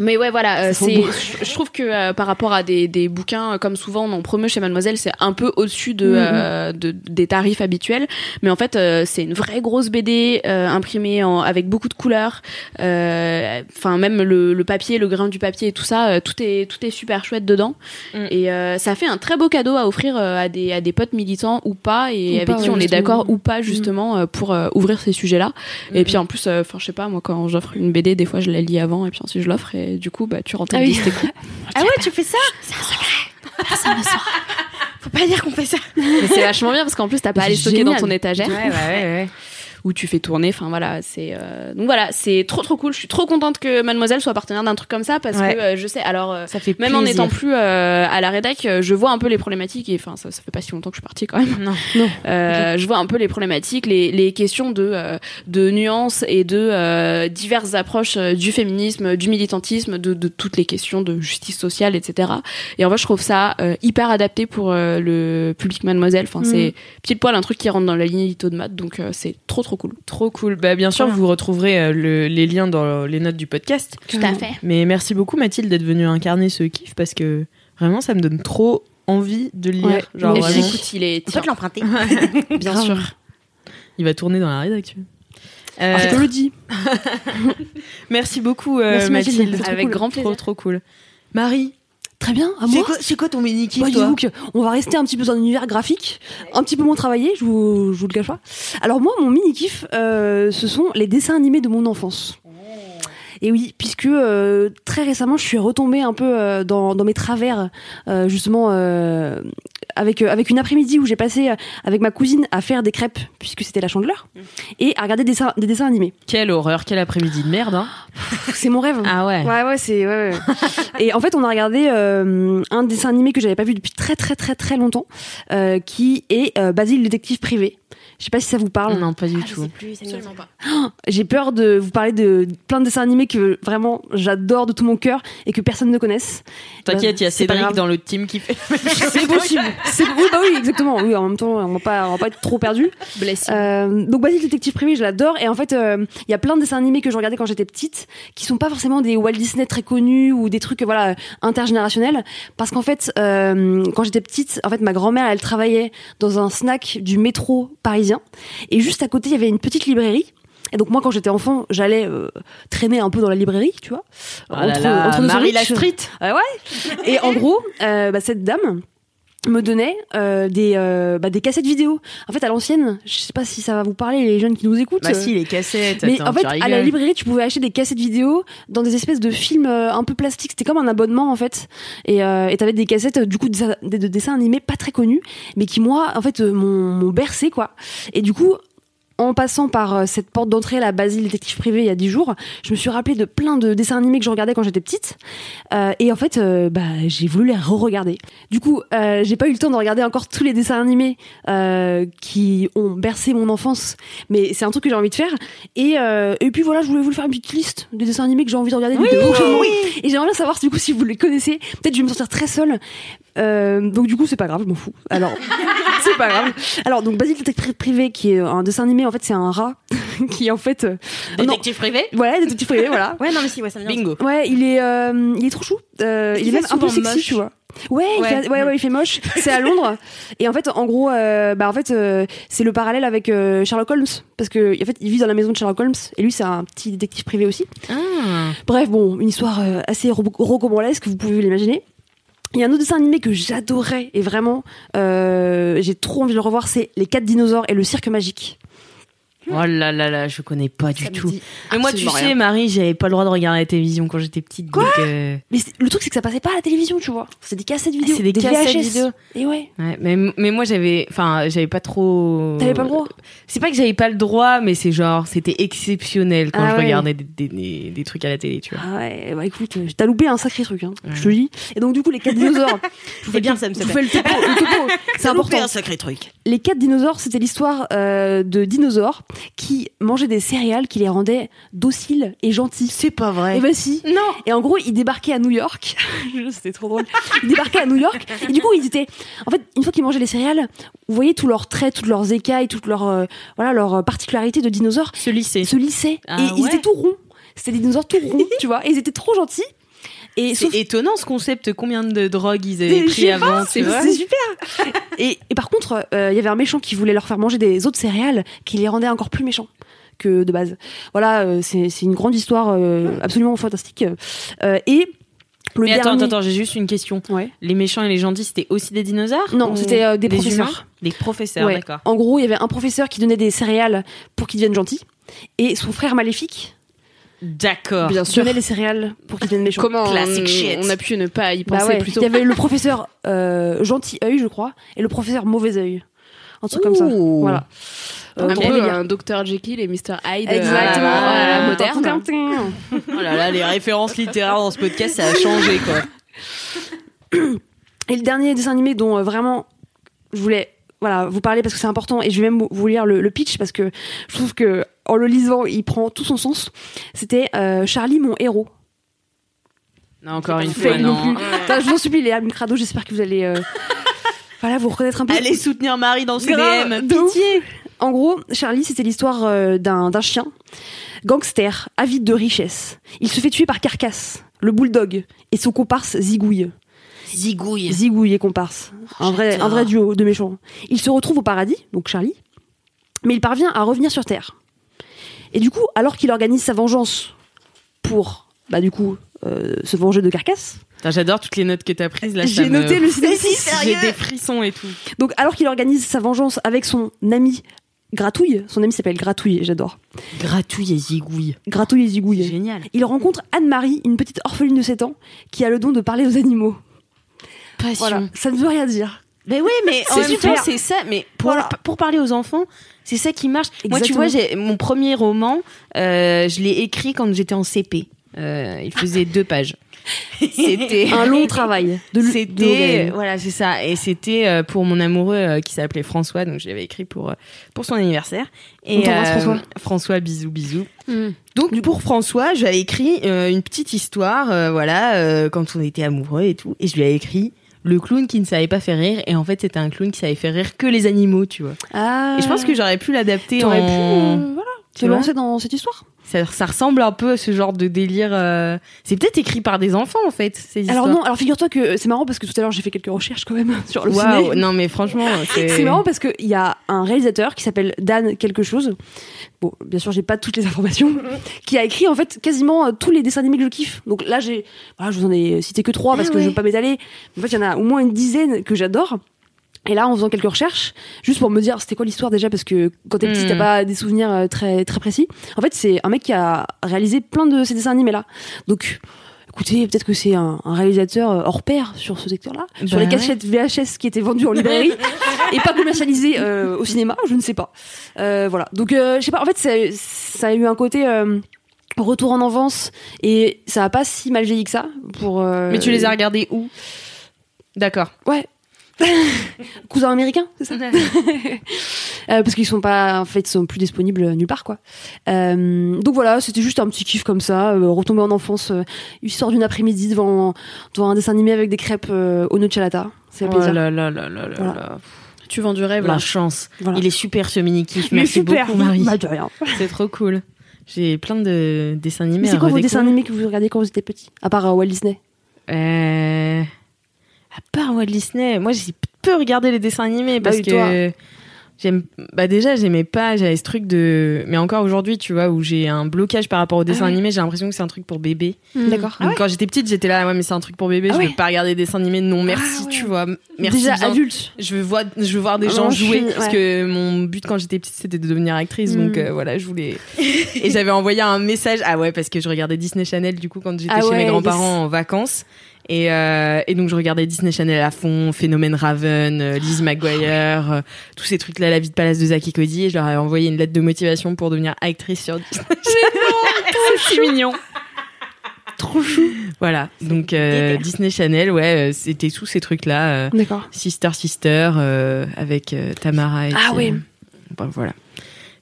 Mais ouais, voilà, euh, c'est. Je, je trouve que euh, par rapport à des, des bouquins, euh, comme souvent on en promeut chez Mademoiselle, c'est un peu au-dessus de, Mhm. euh, de- des tarifs habituels. Mais en fait, euh, c'est une vraie grosse BD euh, imprimée en, avec beaucoup de couleurs. Euh, Enfin, même le, le papier, le grain du papier et tout ça, euh, tout est tout est super chouette dedans. Mm. Et euh, ça fait un très beau cadeau à offrir à des à des potes militants ou pas et Ou avec pas, qui ouais, on est d'accord ou pas justement euh, pour ouvrir ces sujets-là. Et puis en plus, enfin je sais pas moi quand j'offre une BD, des fois je la lis avant et puis ensuite je l'offre et du coup bah tu rentabilises tes coûts. Ah ouais, tu fais ça C'est un secret. Personne ne saura. Faut pas dire qu'on fait ça. Mais c'est vachement bien parce qu'en plus t'as pas à les stocker dans ton étagère Ouais, ouais, ouais. Où tu fais tourner. Enfin voilà, c'est euh, donc voilà, c'est trop trop cool. Je suis trop contente que Mademoiselle soit partenaire d'un truc comme ça parce Ouais. que euh, je sais. Alors euh, Ça fait même en n'étant plus à la rédac, je vois un peu les problématiques et enfin ça, ça fait pas si longtemps que je suis partie quand même. Non. Non. Je vois un peu les problématiques, les, les questions de de nuances et de diverses approches du féminisme, du militantisme, de, de toutes les questions de justice sociale, etc. Et en fait, je trouve ça hyper adapté pour le public Mademoiselle. Enfin, c'est pile poil un truc qui rentre dans la ligne de maths, donc c'est trop trop cool. Trop cool. Bah, bien sûr, Voilà. vous retrouverez euh, le- les liens dans les notes du podcast. Tout à fait. Mais merci beaucoup, Mathilde, d'être venue incarner ce kiff parce que vraiment, ça me donne trop envie de le lire. Ouais. Genre, Et puis, vraiment, écoute, il est On peut tiens, te l'emprunter. bien sûr. il va tourner dans la rédaction. Euh, Je te le dis. merci beaucoup, euh, Merci, Mathilde. Trop Avec cool. grand Trop, plaisir. trop cool. Marie, Très bien. À moi. quoi, c'est quoi ton mini kiff Bah, toi que on va rester un petit peu dans un univers graphique, un petit peu moins travaillé, je vous, je vous le cache pas. Alors moi, mon mini kiff, euh, ce sont les dessins animés de mon enfance. Et oui, puisque euh, très récemment, je suis retombée un peu euh, dans, dans mes travers, euh, justement, avec, euh, avec une après-midi où j'ai passé euh, avec ma cousine à faire des crêpes, puisque c'était la chandeleur, et à regarder des dessins, des dessins animés. quelle horreur, quel après-midi de merde. Hein. C'est mon rêve. Ah ouais. Ouais, ouais, c'est. Ouais, ouais. et en fait, on a regardé euh, un dessin animé que j'avais pas vu depuis très, très, très, très longtemps, euh, qui est euh, Basile, le détective privé. Je sais pas si ça vous parle. Non, pas du Ah, je tout. sais plus, Absolument pas. J'ai peur de vous parler de plein de dessins animés que vraiment j'adore de tout mon cœur et que personne ne connaisse. T'inquiète, il y a pas Cédric dans l'autre team qui fait. C'est possible. C'est- Oui, bah oui, exactement. Oui, en même temps, on va pas, on va pas être trop perdu. Blessé. Euh, donc Basile détective privé, je l'adore et en fait euh, il y a plein de dessins animés que je regardais quand j'étais petite qui sont pas forcément des Walt Disney très connus ou des trucs voilà intergénérationnels parce qu'en fait euh, quand j'étais petite en fait ma grand-mère elle travaillait dans un snack du métro parisien et juste à côté il y avait une petite librairie Et donc moi, quand j'étais enfant, j'allais euh, traîner un peu dans la librairie, tu vois, Ah là là, deux Marie la street. Ah ouais. Et en gros, euh, bah, cette dame me donnait euh, des euh, bah, des cassettes vidéo. En fait, à l'ancienne, je sais pas si ça va vous parler les jeunes qui nous écoutent. Bah si, les cassettes. Mais attends, en fait, à la librairie, tu pouvais acheter des cassettes vidéo dans des espèces de films euh, un peu plastiques. C'était comme un abonnement en fait. Et euh, et t'avais des cassettes euh, du coup de, dessins- de, de dessins animés pas très connus, mais qui moi en fait m'ont m'ont bercé quoi. Et du coup. En passant par euh, cette porte d'entrée, la Basile détective privé, il y a dix jours, je me suis rappelé de plein de dessins animés que je regardais quand j'étais petite. Euh, et en fait, euh, bah, j'ai voulu les re-regarder. Du coup, euh, j'ai pas eu le temps de regarder encore tous les dessins animés qui ont bercé mon enfance, mais c'est un truc que j'ai envie de faire. Et, et puis voilà, je voulais vous faire une petite liste des dessins animés que j'ai envie de regarder. du prochainement. Et j'aimerais bien savoir du coup si vous les connaissez. Peut-être je vais me sentir très seule. Euh, donc du coup c'est pas grave, je m'en fous. Alors c'est pas grave. Alors donc Basile détective privé qui est un dessin animé en fait c'est un rat qui en fait euh, non, Détective privé voilà détective privé voilà. Ouais, non, mais si, ouais, ça me. Bingo. Ouais, il est, euh, il est trop chou. Euh, il est même un peu sexy, moche. tu vois. Ouais, il Ouais. fait- ouais, ouais, il fait moche. C'est à Londres. Et en fait, en gros, euh, bah en fait, euh, c'est le parallèle avec euh, Sherlock Holmes parce que en fait, il vit dans la maison de Sherlock Holmes et lui, c'est un petit détective privé aussi. Ah. Bref, bon, une histoire euh, assez ro- rocambolesque, vous pouvez l'imaginer. Il y a un autre dessin animé que j'adorais et vraiment, euh, j'ai trop envie de le revoir, c'est Les quatre dinosaures et le cirque magique. Oh là là là, je connais pas du tout. Mais moi, tu sais. Marie, j'avais pas le droit de regarder la télévision quand j'étais petite. Quoi donc, euh, Mais le truc, c'est que ça passait pas à la télévision, tu vois. C'est des cassettes vidéo, c'est des cassettes VHS. vidéo. Et ouais. Ouais, mais, mais moi, j'avais, enfin, j'avais pas trop. T'avais pas le droit? C'est pas que j'avais pas le droit, mais c'est genre, c'était exceptionnel quand Ah je ouais. regardais des, des, des- des trucs à la télé, tu vois. Ah ouais, bah écoute, t'as loupé un sacré truc, hein, Ouais. je te le dis. Et donc du coup, les quatre dinosaures. je vous fais bien, ça me fais le topo, topo, c'est important. sacré truc. Les quatre dinosaures, c'était l'histoire euh, de dinosaures qui mangeaient des céréales qui les rendaient dociles et gentils. C'est pas vrai. Et bah si. Non. Et en gros, ils débarquaient à New York. C'était trop drôle. Ils débarquaient à New York. Et du coup, ils étaient. En fait, une fois qu'ils mangeaient les céréales, vous voyez tous leurs traits, toutes leurs écailles, toutes leurs euh, voilà leurs euh, particularités de dinosaures Ce lycée. se lissaient. Ah et ils étaient tout ronds. C'était des dinosaures tout ronds, tu vois. Et ils étaient trop gentils. Et C'est sauf étonnant ce concept, combien de drogues ils avaient pris avant, c'est super. et, et par contre, euh, il y avait un méchant qui voulait leur faire manger des autres céréales qui les rendait encore plus méchants que de base. Voilà, euh, c'est c'est une grande histoire euh, absolument fantastique. Et le Mais attends, dernier... attends, attends, j'ai juste une question. Ouais. Les méchants et les gentils, c'était aussi des dinosaures Non, Ou c'était des humains professeurs. Des professeurs, Ouais. d'accord. En gros, il y avait un professeur qui donnait des céréales pour qu'ils deviennent gentils. Et son frère maléfique D'accord. Bien sûr. donnait les céréales pour qu'ils deviennent méchants. Comment Classic on, shit. on a pu ne pas y Bah penser ouais, plutôt Il y avait le professeur euh, gentil œil, je crois, et le professeur mauvais œil. Un truc comme ça. Ouh. Voilà. Euh, un peu un Dr Jekyll et Mr Hyde euh, Exactement. Voilà. moderne. Oh là là, les références littéraires dans ce podcast, ça a changé, quoi. Et le dernier dessin animé dont euh, vraiment je voulais voilà, vous parler parce que c'est important et je vais même vous- vous lire le, le pitch parce que je trouve que en le lisant il prend tout son sens. C'était euh, Charlie mon héros. Non, encore une fois, non. Putain, je vous en supplie les Am Crado, j'espère que vous allez euh, voilà vous reconnaître un peu. Allez soutenir Marie dans ce Grave, DM. Pitié. En gros, Charlie, c'était l'histoire euh, d'un d'un chien, gangster, avide de richesse. Il se fait tuer par Carcasse, le bulldog, et son comparse Zigouille. Zigouille. Zigouille et comparse. Un vrai, un vrai duo de méchants. Il se retrouve au paradis, donc Charlie, mais il parvient à revenir sur Terre. Et du coup, alors qu'il organise sa vengeance pour, bah du coup, euh, se venger de Carcasse, J'adore toutes les notes que t'as prises là. j'ai me- noté le synopsis. J'ai des frissons et tout. Donc, alors qu'il organise sa vengeance avec son ami Gratouille, son ami s'appelle Gratouille, j'adore. Gratouille et zigouille. Gratouille et Zigouille. Génial. il rencontre Anne-Marie, une petite orpheline de 7 ans, qui a le don de parler aux animaux. Passion. Voilà, ça ne veut rien dire. Mais oui, mais en même temps, c'est ça. Mais pour, Voilà. pour parler aux enfants, c'est ça qui marche. Moi, tu vois, j'ai mon premier roman, euh, je l'ai écrit quand j'étais en CP. Euh, il faisait deux pages. C'était Un long travail. C'était voilà, c'est ça. Et c'était euh, pour mon amoureux qui s'appelait François, donc je l'avais écrit pour pour son anniversaire. Et On François. François, bisous, bisous. Hmm. Donc pour François, j'avais écrit une petite histoire, voilà, quand on était amoureux et tout, et je lui avais écrit le clown qui ne savait pas faire rire, et en fait c'était un clown qui savait faire rire que les animaux, tu vois. Ah. Et je pense que j'aurais pu l'adapter en... pu, euh, voilà, te lancer dans cette histoire. Ça, ça ressemble un peu à ce genre de délire. euh, C'est peut-être écrit par des enfants en fait. Ces Alors non, alors figure-toi que c'est marrant parce que tout à l'heure j'ai fait quelques recherches quand même sur le Waouh, ciné. non mais franchement, c'est marrant parce qu'il y a un réalisateur qui s'appelle Dan quelque chose. Bon, bien sûr, j'ai pas toutes les informations. qui a écrit en fait quasiment euh, tous les dessins animés que je kiffe. Donc là, j'ai, voilà, je vous en ai cité que trois parce Ah que je ouais. veux pas m'étaler. En fait, il y en a au moins une dizaine que j'adore. Et là, en faisant quelques recherches, juste pour me dire c'était quoi l'histoire déjà, parce que quand t'es petit, Hmm. t'as pas des souvenirs euh, très très précis. En fait, c'est un mec qui a réalisé plein de ces dessins animés là. Donc, écoutez, peut-être que c'est un, un réalisateur euh, hors pair sur ce secteur-là, sur Bah les cachettes VHS qui étaient vendues en librairie et pas commercialisées euh, au cinéma, je ne sais pas. Euh, voilà. Donc, euh, je sais pas. En fait, ça a eu un côté. Retour en enfance et ça a pas si mal vieilli que ça pour. Mais tu les as regardés où? D'accord. Ouais. Cousin américain, c'est ça Euh, Parce qu'ils sont pas, en fait, ils sont plus disponibles nulle part, quoi. Euh, donc voilà, c'était juste un petit kiff comme ça, euh, retomber en enfance, euh, histoire d'une après-midi devant, devant un dessin animé avec des crêpes euh, au nocciolata. C'est Oh là là là là là Voilà. là. Tu vends du rêve La là. chance. Voilà. Il est super ce mini kiff. Mais Merci super. beaucoup Marie. Bah, de rien. C'est trop cool. J'ai plein de dessins animés. Mais c'est quoi vos dessins animés que vous regardiez quand vous étiez petit? À part euh, Walt Disney Euh... À part Walt Disney, moi j'ai peu regardé les dessins animés Bah parce que j'aime. Bah déjà j'aimais pas, j'avais ce truc de. Mais encore aujourd'hui, tu vois, où j'ai un blocage par rapport aux dessins ouais. animés, j'ai l'impression que c'est un truc pour bébé. D'accord. Donc quand j'étais petite, j'étais là, ouais, mais c'est un truc pour bébé, Ah je ouais. veux pas regarder des dessins animés, non merci, Ah ouais. tu vois. Merci Déjà bien. adulte. Je veux voir, je veux voir des Ah gens non, jouer suis- parce ouais. que mon but quand j'étais petite c'était de devenir actrice donc Mm. euh, voilà je voulais et j'avais envoyé un message ah ouais parce que je regardais Disney Channel du coup quand j'étais Ah chez ouais, mes grands-parents yes. en vacances et, euh, et donc je regardais Disney Channel à fond Phénomène Raven euh, Lizzie McGuire euh, tous ces trucs là La vie de palace de Zack et Cody et je leur ai envoyé une lettre de motivation pour devenir actrice sur Disney C'est mignon. Trop chou. voilà donc euh, Disney Channel ouais euh, c'était tous ces trucs là D'accord. Sister Sister euh, avec euh, Tamara et Ah euh, bon, voilà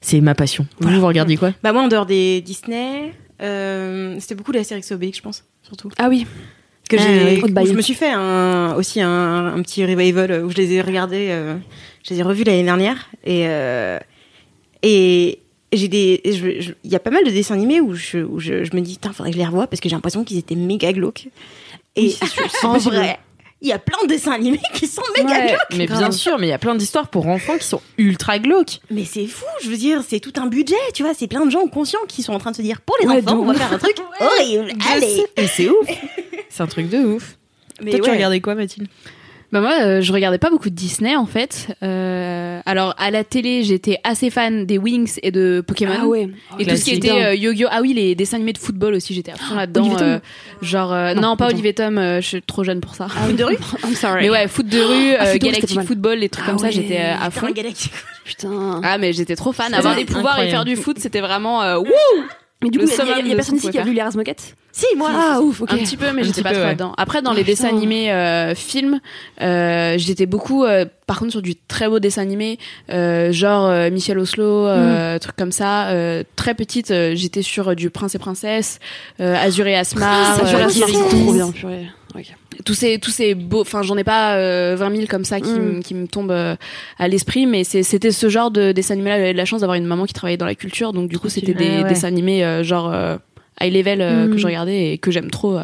c'est ma passion vous Voilà. vous regardiez quoi? Bah moi en dehors des Disney, euh, c'était beaucoup d'Astérix et Obélix, je pense, surtout. Ah oui. Que Ah, j'ai, je me suis fait un, aussi un, un petit revival où je les ai regardés, euh, je les ai revus l'année dernière. Et euh, et j'ai des, il y a pas mal de dessins animés où je, où je, je me dis, putain, faudrait que je les revoie parce que j'ai l'impression qu'ils étaient méga glauques. Et Oui, en vrai, il y a plein de dessins animés qui sont méga Ouais. glauques. mais bien sûr mais il y a plein d'histoires pour enfants qui sont ultra glauques Mais c'est fou, je veux dire, c'est tout un budget, tu vois, c'est plein de gens conscients qui sont en train de se dire, pour les Ouais, enfants, on va faire un truc horrible, allez. et c'est ouf c'est un truc de ouf Mais toi tu ouais. regardais quoi Mathilde? Bah moi, euh, je regardais pas beaucoup de Disney en fait. Euh, alors à la télé, j'étais assez fan des Wings et de Pokémon. Ah ouais. Et tout ce qui était euh, yo-yo. Ah oui, les dessins animés de football aussi, j'étais à fond là-dedans. Euh, genre, euh, non, Non, pas. Olivier Tom, euh, je suis trop jeune pour ça. Foot de rue I'm sorry. Mais ouais, foot de rue, Ah, euh, Galactic. Football, les trucs Ah comme ça, j'étais euh, à fond. Putain. Ah mais j'étais trop fan. Avoir des pouvoirs et faire du foot, c'était vraiment euh, wouh Mais du Le coup, il y a- personne ici qui a vu les Raz Moquettes Si, moi. Ah ouf, ok. Un petit peu, mais j'étais pas peu, trop ouais. là-dedans. Après, dans Oh, les dessins animés euh, films, euh, j'étais beaucoup, euh, par contre, sur du très beau dessin animé, euh, genre euh, Michel Oslo, euh, trucs comme ça. Euh, très petite, euh, j'étais sur euh, du Prince et Princesse, euh, Azur et Asmar, Ça, je la Kirikou. c'est trop bien, purée. Ok. Tous ces tous ces beaux enfin j'en ai pas euh, 20 000 comme ça qui, Mm. me- qui me tombent euh, à l'esprit mais c'était ce genre de dessin animé là j'avais de la chance d'avoir une maman qui travaillait dans la culture donc du coup c'était des ouais. dessins animés euh, genre euh, high level euh, Mm. que je regardais et que j'aime trop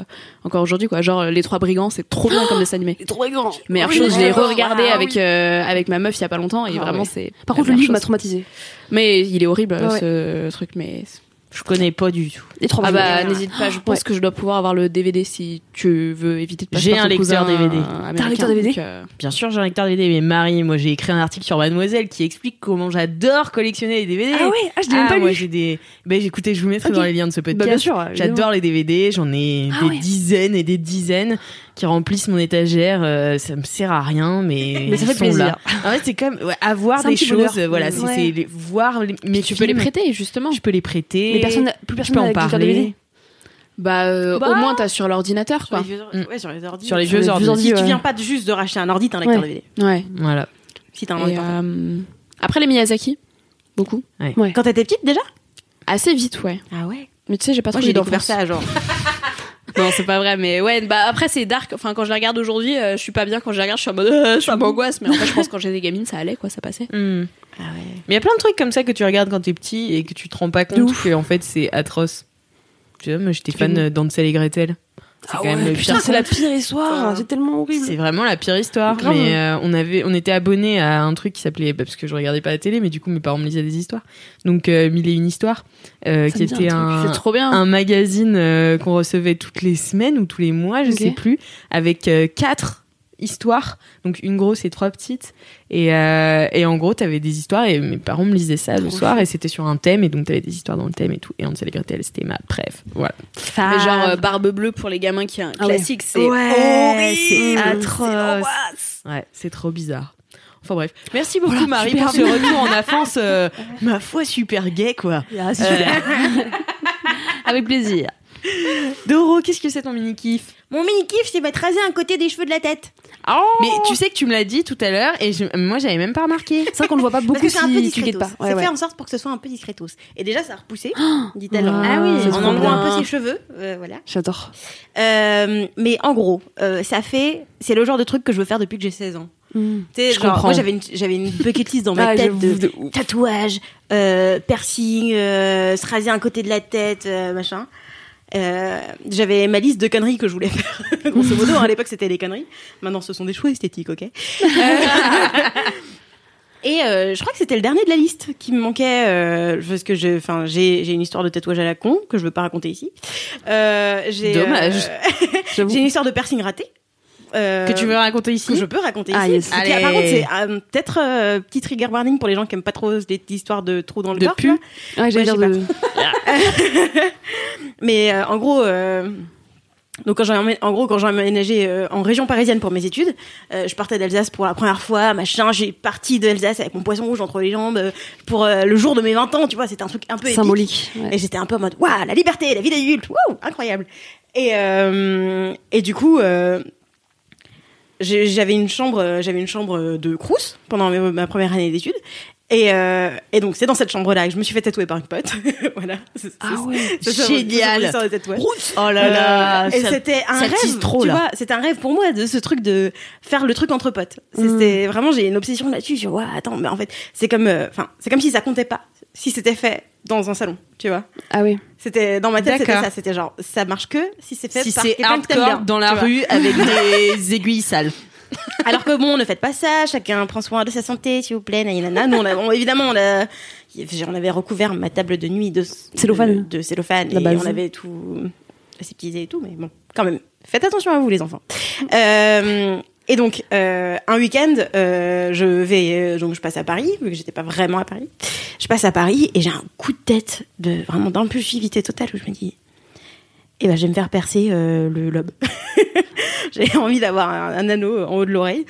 encore aujourd'hui quoi genre les trois brigands c'est trop bien comme dessin animé Il est trop grand. meilleure Oui, chose je l'ai re-regardé ah, avec oui. avec ma meuf il y a pas longtemps et Ah, vraiment ouais. c'est Par contre, le livre m'a traumatisé. mais il est horrible Ah ouais. ce truc mais je connais pas du tout Les trois ah bah n'hésite pas je pense Ouais. que je dois pouvoir avoir le DVD si tu veux éviter de passer J'ai un lecteur DVD. euh, T'as un lecteur DVD? donc, euh, Bien sûr, j'ai un lecteur DVD, mais Marie, moi j'ai écrit un article sur Mademoiselle qui explique comment j'adore collectionner les DVD. Ah ouais, ah, je l'ai même Ah, pas moi lu. j'ai des. Ben écoutez, je vous mettrai Ok. dans les liens de ce Bah, podcast. bien sûr. évidemment. J'adore les DVD, j'en ai Ah des ouais. dizaines et des dizaines qui remplissent mon étagère. euh, ça me sert à rien, mais, Mais ça fait ils sont plaisir. là. En fait, c'est comme ouais, avoir des choses. euh, Voilà, c'est Ouais. c'est les- voir les, mes tu peux les prêter justement Je peux les prêter. Mais personne, plus je personne peux en n'a lecteur parler. Bah, euh, Bah. au moins t'as sur l'ordinateur Sur quoi. les vieux, ouais, sur les ordi. Sur les Sur vieux les ordi. Si tu viens pas de juste de racheter un ordi, t'as un lecteur Ouais. DVD. Ouais. Voilà. Si t'as un ordinateur. euh, après les Miyazaki, beaucoup. Quand t'étais petite déjà? Assez vite, ouais. Ah ouais? Mais tu sais, j'ai pas Moi trop j'ai eu découvert ça genre. Non, c'est pas vrai, mais ouais. Bah après c'est dark. Enfin, quand je la regarde aujourd'hui, euh, je suis pas bien. Quand je la regarde, je suis en mode, euh, je suis en angoisse. Mais en fait, je pense que quand j'étais gamine, ça allait quoi, ça passait. Hmm. Ah ouais. Mais il y a plein de trucs comme ça que tu regardes quand t'es petit et que tu te rends pas compte que en fait c'est atroce. Tu vois, moi j'étais fan d'Ansel et Gretel. C'est Ah quand même ouais, le putain, pire c'est la pire histoire. C'est tellement horrible. C'est vraiment la pire histoire. Mais euh, on avait, on était abonné à un truc qui s'appelait, bah, parce que je regardais pas la télé, mais du coup mes parents me lisaient des histoires. Donc euh, Mille et une histoires, euh, qui était un un, C'est trop bien. un magazine euh, qu'on recevait toutes les semaines ou tous les mois, je Ok. sais plus, avec quatre histoires, donc une grosse et trois petites. Et, euh, et en gros, t'avais des histoires et mes parents me lisaient ça le soir et c'était sur un thème et donc t'avais des histoires dans le thème et tout. Et Hansel et Gretel, c'était ma bref. Voilà. Mais genre euh, Barbe Bleue pour les gamins qui est un Ah ouais. classique, c'est Ouais, horrible, c'est atroce. Ouais, c'est trop bizarre. Enfin bref. Merci beaucoup Voilà, Marie pour ce retour en offense, euh, ma foi super gay quoi. Ah, super. Avec plaisir. Doro, qu'est-ce que c'est ton mini kiff Mon mini kiff, c'est m'être rasé un côté des cheveux de la tête. Mais tu sais que tu me l'as dit tout à l'heure et je- moi j'avais même pas remarqué. C'est vrai qu'on le voit pas Parce beaucoup que c'est un peu si discretos. pas. Ouais, c'est ouais. fait en sorte pour que ce soit un peu discretos. Et déjà, ça a repoussé, dit-elle. Ah en- oui, c'est en enlevant un peu ses cheveux. euh, voilà. J'adore. Euh, mais en gros, euh, ça fait. C'est le genre de truc que je veux faire depuis que j'ai 16 ans. Mm. Tu sais, Je genre, comprends. moi j'avais une, j'avais une bucket list dans ma Ah, tête de, de tatouage, euh, piercing, euh, se raser un côté de la tête, euh, machin. Euh, j'avais ma liste de conneries que je voulais faire. Grosso modo, à l'époque c'était les conneries. Maintenant ce sont des choix esthétiques, ok? Euh, Et euh, je crois que c'était le dernier de la liste qui me manquait euh, parce que enfin, j'ai, j'ai une histoire de tatouage à la con que je veux pas raconter ici. Euh, j'ai, Dommage. euh, J'avoue. j'ai une histoire de piercing raté. Euh, Que tu veux raconter ici? que je peux raconter Ah, ici. yes. Par contre, c'est euh, peut-être euh, petit trigger warning pour les gens qui aiment pas trop les histoires de trous dans le De corps. pu. Ouais, j'allais Ouais, dire de. Mais euh, en gros, euh, donc quand j'ai en gros quand j'ai emménagé euh, en région parisienne pour mes études, euh, je partais d'Alsace pour la première fois, machin. J'ai parti d'Alsace avec mon poisson rouge entre les jambes euh, pour le jour de mes 20 ans. Tu vois, c'était un truc un peu épique. Symbolique. ouais. Et j'étais un peu en mode, waouh, la liberté, la vie d'adulte, waouh, incroyable. Et, et du coup, j'avais une chambre, j'avais une chambre de crous pendant ma première année d'études. Et, euh, et donc c'est dans cette chambre-là que je me suis fait tatouer par une pote. voilà. Ah ouais. Génial. Oh là là, Euh, et ça- c'était un rêve, trop, tu là. vois, c'était un rêve pour moi de ce truc de faire le truc entre potes. C'était vraiment j'ai une obsession là-dessus. Je vois, attends, mais en fait, c'est comme, euh, enfin, c'est comme si ça comptait pas, si c'était fait dans un salon, tu vois. Ah oui. C'était dans ma tête, c'était ça, c'était genre, ça marche que si c'est fait si par c'est quelqu'un que dans la rue avec des aiguilles sales. Alors que bon, ne faites pas ça, chacun prend soin de sa santé, s'il vous plaît, nanana. Nous, on a, on- évidemment, on a, on avait recouvert ma table de nuit de Cellophane. de, de cellophane et on avait tout aseptisé et tout, mais bon, quand même, faites attention à vous, les enfants. Euh, et donc, euh, un week-end, euh, je vais, donc je passe à Paris, vu que j'étais pas vraiment à Paris. Je passe à Paris et j'ai un coup de tête de vraiment d'impulsivité totale où je me dis, eh ben, je vais me faire percer euh, le lobe. j'ai envie d'avoir un, un anneau en haut de l'oreille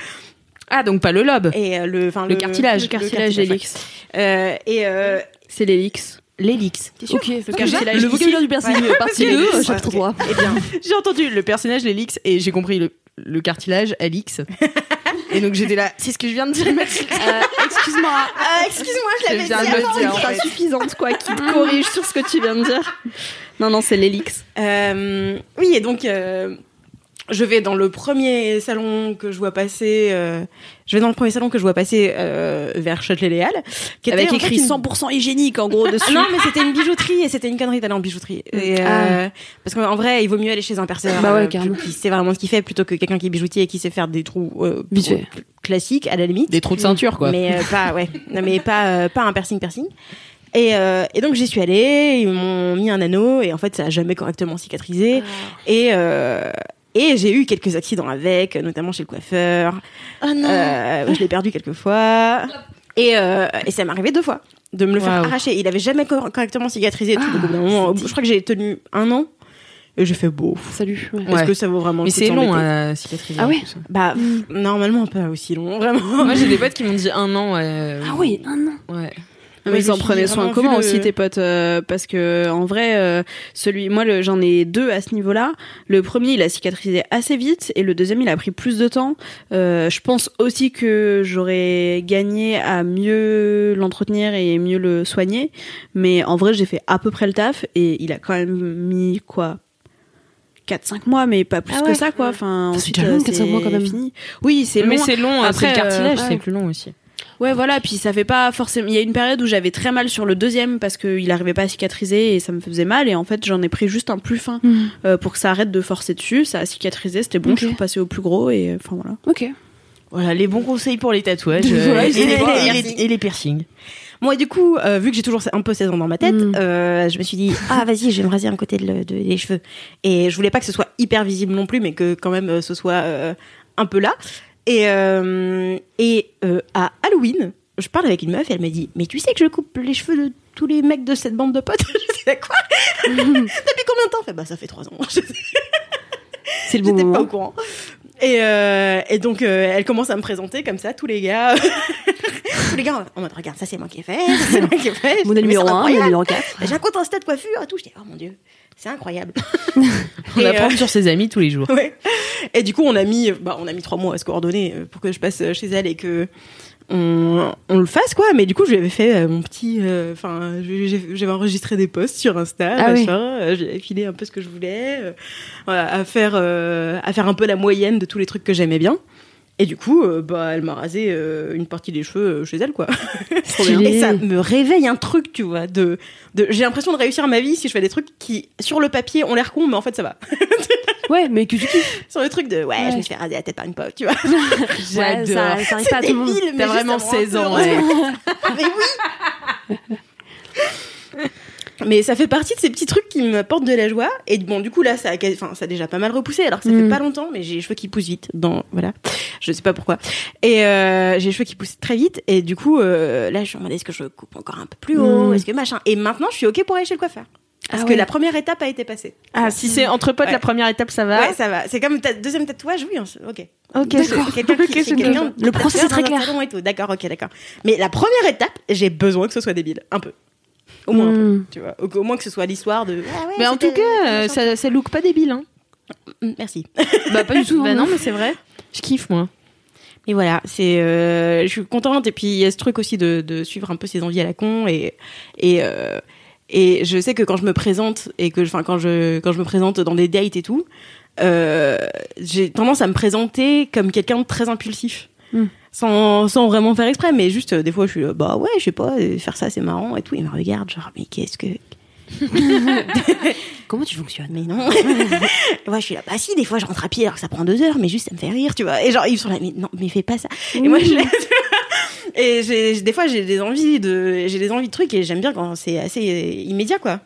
Ah donc pas le lobe. et euh, le, enfin Le cartilage. le Cartilage, l'hélix. Euh, et euh, C'est l'hélix. L'hélix. t'es sûr Ok, le, cartilage le vocabulaire du piercing, Ouais. partie Ok. 2, Ouais, chapitre ok. 3. Eh bien, J'ai entendu le personnage l'hélix et j'ai compris le, le cartilage Alix. et donc j'étais là, c'est ce que je viens de dire Mathilde. Excuse-moi. ah, excuse-moi, je Je l'avais dit. viens de le avant. dire, en Pas fait. suffisante quoi, qui te corrige sur ce que tu viens de dire. Non non, c'est l'hélix. Euh, oui, et donc euh, je vais dans le premier salon que je vois passer. euh, je vais dans le premier salon que je vois passer euh, vers Châtelet-Les Halles, qui était Avec en fait écrit une- 100% hygiénique en gros Ah dessus. non, mais c'était une bijouterie et c'était une connerie d'aller en bijouterie. Et, euh, Parce qu'en vrai, il vaut mieux aller chez un perceur Bah ouais, euh, carrément. qui sait vraiment ce qu'il fait plutôt que quelqu'un qui est bijoutier et qui sait faire des trous euh, Vite fait. classiques à la limite. Des trous de ceinture quoi. Mais euh, pas, ouais. Non, mais pas, euh, pas un piercing piercing. Et, euh, et donc j'y suis allée, ils m'ont mis un anneau et en fait ça a jamais correctement cicatrisé. Et, euh, et j'ai eu quelques accidents avec, notamment chez le coiffeur. Oh non. Euh, je l'ai perdu quelques fois. Et, euh, et ça m'est arrivé deux fois de me le faire arracher. Il avait jamais cor- correctement cicatrisé. tout. D'un moment, je crois que j'ai tenu un an. Et j'ai fait beau. Salut. ouais. Est-ce Ouais. que ça vaut vraiment le Mais c'est long s'embêter à cicatriser. Ah ouais plus. Bah, pff, normalement pas aussi long, vraiment. Moi j'ai des potes qui m'ont dit un an. Ouais. Ah oui, un an. Ouais. Mais Ouais, ils en prenaient soin comment le- aussi tes potes euh, parce que en vrai euh, celui moi le- j'en ai deux à ce niveau-là. Le premier il a cicatrisé assez vite et le deuxième il a pris plus de temps. Euh, je pense aussi que j'aurais gagné à mieux l'entretenir et mieux le soigner, mais en vrai j'ai fait à peu près le taf et il a quand même mis quoi 4-5 mois mais pas plus Ah que ça quoi enfin C'est ensuite, déjà long, euh, 4-5 mois, quand même. fini. oui c'est long Mais c'est long. Après, Après, le cartilage euh, c'est plus long aussi. Ouais, voilà, puis ça fait pas forcément. Il y a une période où j'avais très mal sur le deuxième parce qu'il arrivait pas à cicatriser et ça me faisait mal. Et en fait, j'en ai pris juste un plus fin euh, pour que ça arrête de forcer dessus. Ça a cicatrisé, c'était bon. Je suis repassée au plus gros et euh, enfin voilà. Ok. Voilà, les bons conseils pour les tatouages euh, Ouais, et, les, sais pas, et les- merci. et les piercings. Bon, et du coup, euh, vu que j'ai toujours un peu 16 ans dans ma tête, euh, je me suis dit, ah, vas-y, je vais me raser un côté de, le- de- des cheveux. Et je voulais pas que ce soit hyper visible non plus, mais que quand même euh, ce soit euh, un peu là. Et, euh, et euh, à Halloween, je parle avec une meuf et elle me dit, mais tu sais que je coupe les cheveux de tous les mecs de cette bande de potes? Je dis, quoi? Depuis combien de temps? Fait, bah, ça fait trois ans. C'est le bon J'étais pas au courant. Et, euh, et donc, euh, elle commence à me présenter comme ça, tous les gars. tous les gars en mode, regarde, ça c'est moi qui ai fait, ça c'est moi qui ai fait. Modèle numéro 1, incroyable. numéro 4. J'ai un compte Insta de coiffure et tout. J'étais, oh mon dieu, c'est incroyable. On Et, apprend euh, sur ses amis tous les jours. ouais. Et du coup, on a mis, bah, on a mis trois mois à se coordonner pour que je passe chez elle et que on, on le fasse quoi. Mais du coup, je lui avais fait euh, mon petit, euh, enfin, j'avais enregistré des posts sur Insta, Ah machin. euh, J'ai filé un peu ce que je voulais, voilà, à faire, à faire un peu la moyenne de tous les trucs que j'aimais bien. Et du coup, euh, bah, elle m'a rasé euh, une partie des cheveux euh, chez elle, quoi. Et ça me réveille un truc, tu vois. De, de, j'ai l'impression de réussir ma vie si je fais des trucs qui, sur le papier, ont l'air cons, mais en fait, ça va. Ouais, mais que tu kiffes. sur le truc de, ouais, Ouais. je me suis fait raser la tête par une pote, tu vois. Ouais, ça, ça pas à tout le monde. débile, mais T'as vraiment ça me rend 16 ans, ouais. mais oui. Mais ça fait partie de ces petits trucs qui m'apportent de la joie. Et bon, du coup, là, ça a, enfin, ça a déjà pas mal repoussé, alors que ça Mm. fait pas longtemps, mais j'ai les cheveux qui poussent vite. Dans, voilà. Je sais pas pourquoi. Et euh, j'ai les cheveux qui poussent très vite. Et du coup, euh, là, je me demandais est-ce que je coupe encore un peu plus haut? Mm. Est-ce que machin? Et maintenant, je suis OK pour aller chez le coiffeur. Parce Ah que ouais. la première étape a été passée. Ah, si c'est entre potes, Ouais. la première étape, ça va? Ouais, ça va. C'est comme ta deuxième tatouage, oui, se- ok. Ok, D'accord. Qui, Le process est très clair. D'accord, ok, d'accord. Mais la première étape, j'ai besoin que ce soit débile, un peu. Au moins, un peu, Mm. tu vois. Au, au moins que ce soit l'histoire de. Ah ouais, Mais en tout cas, euh, ça, ça look pas débile. Hein. Mm, Merci. Bah, pas du tout. Bah non, mais c'est vrai. Je kiffe, moi. Mais voilà, c'est, euh, je suis contente. Et puis il y a ce truc aussi de, de suivre un peu ses envies à la con et et euh, et je sais que quand je me présente et que, enfin, quand je quand je me présente dans des dates et tout, euh, j'ai tendance à me présenter comme quelqu'un de très impulsif. Mm. Sans, sans vraiment faire exprès, mais juste euh, des fois je suis là, bah ouais, je sais pas, euh, faire ça c'est marrant et tout. Il me regarde, genre, mais qu'est-ce que. Comment tu fonctionnes? Mais non. ouais, je suis là, bah si, des fois je rentre à pied alors que ça prend deux heures, mais juste ça me fait rire, tu vois. Et genre, ils sont là, mais non, mais fais pas ça. Et moi, je Et j'ai, des fois, j'ai des envies de, j'ai des envies de trucs et j'aime bien quand c'est assez euh, immédiat, quoi.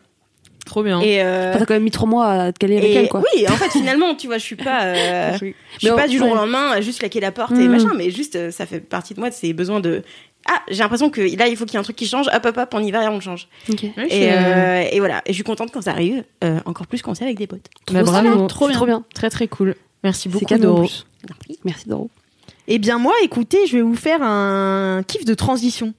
Trop bien. Et, euh, T'as quand même mis trois mois à te caler avec et elle, quoi. oui, en fait, finalement, tu vois, je suis pas, euh, je suis Mais pas du jour au lendemain à juste claquer la porte et Mm. machin, mais juste, euh, ça fait partie de moi de ces besoins de, ah, j'ai l'impression que là, il faut qu'il y ait un truc qui change, hop, hop, hop, on y va et on le change. Ok. Ouais, je Et, euh, voilà. Et je suis contente quand ça arrive, euh, encore plus quand c'est avec des potes. bah, Trop bravo. stylé, Trop bien. Trop bien. Très, très cool. Merci beaucoup, C'est cadeau en Doro. Merci Doro. Eh bien, moi, écoutez, je vais vous faire un kiff de transition.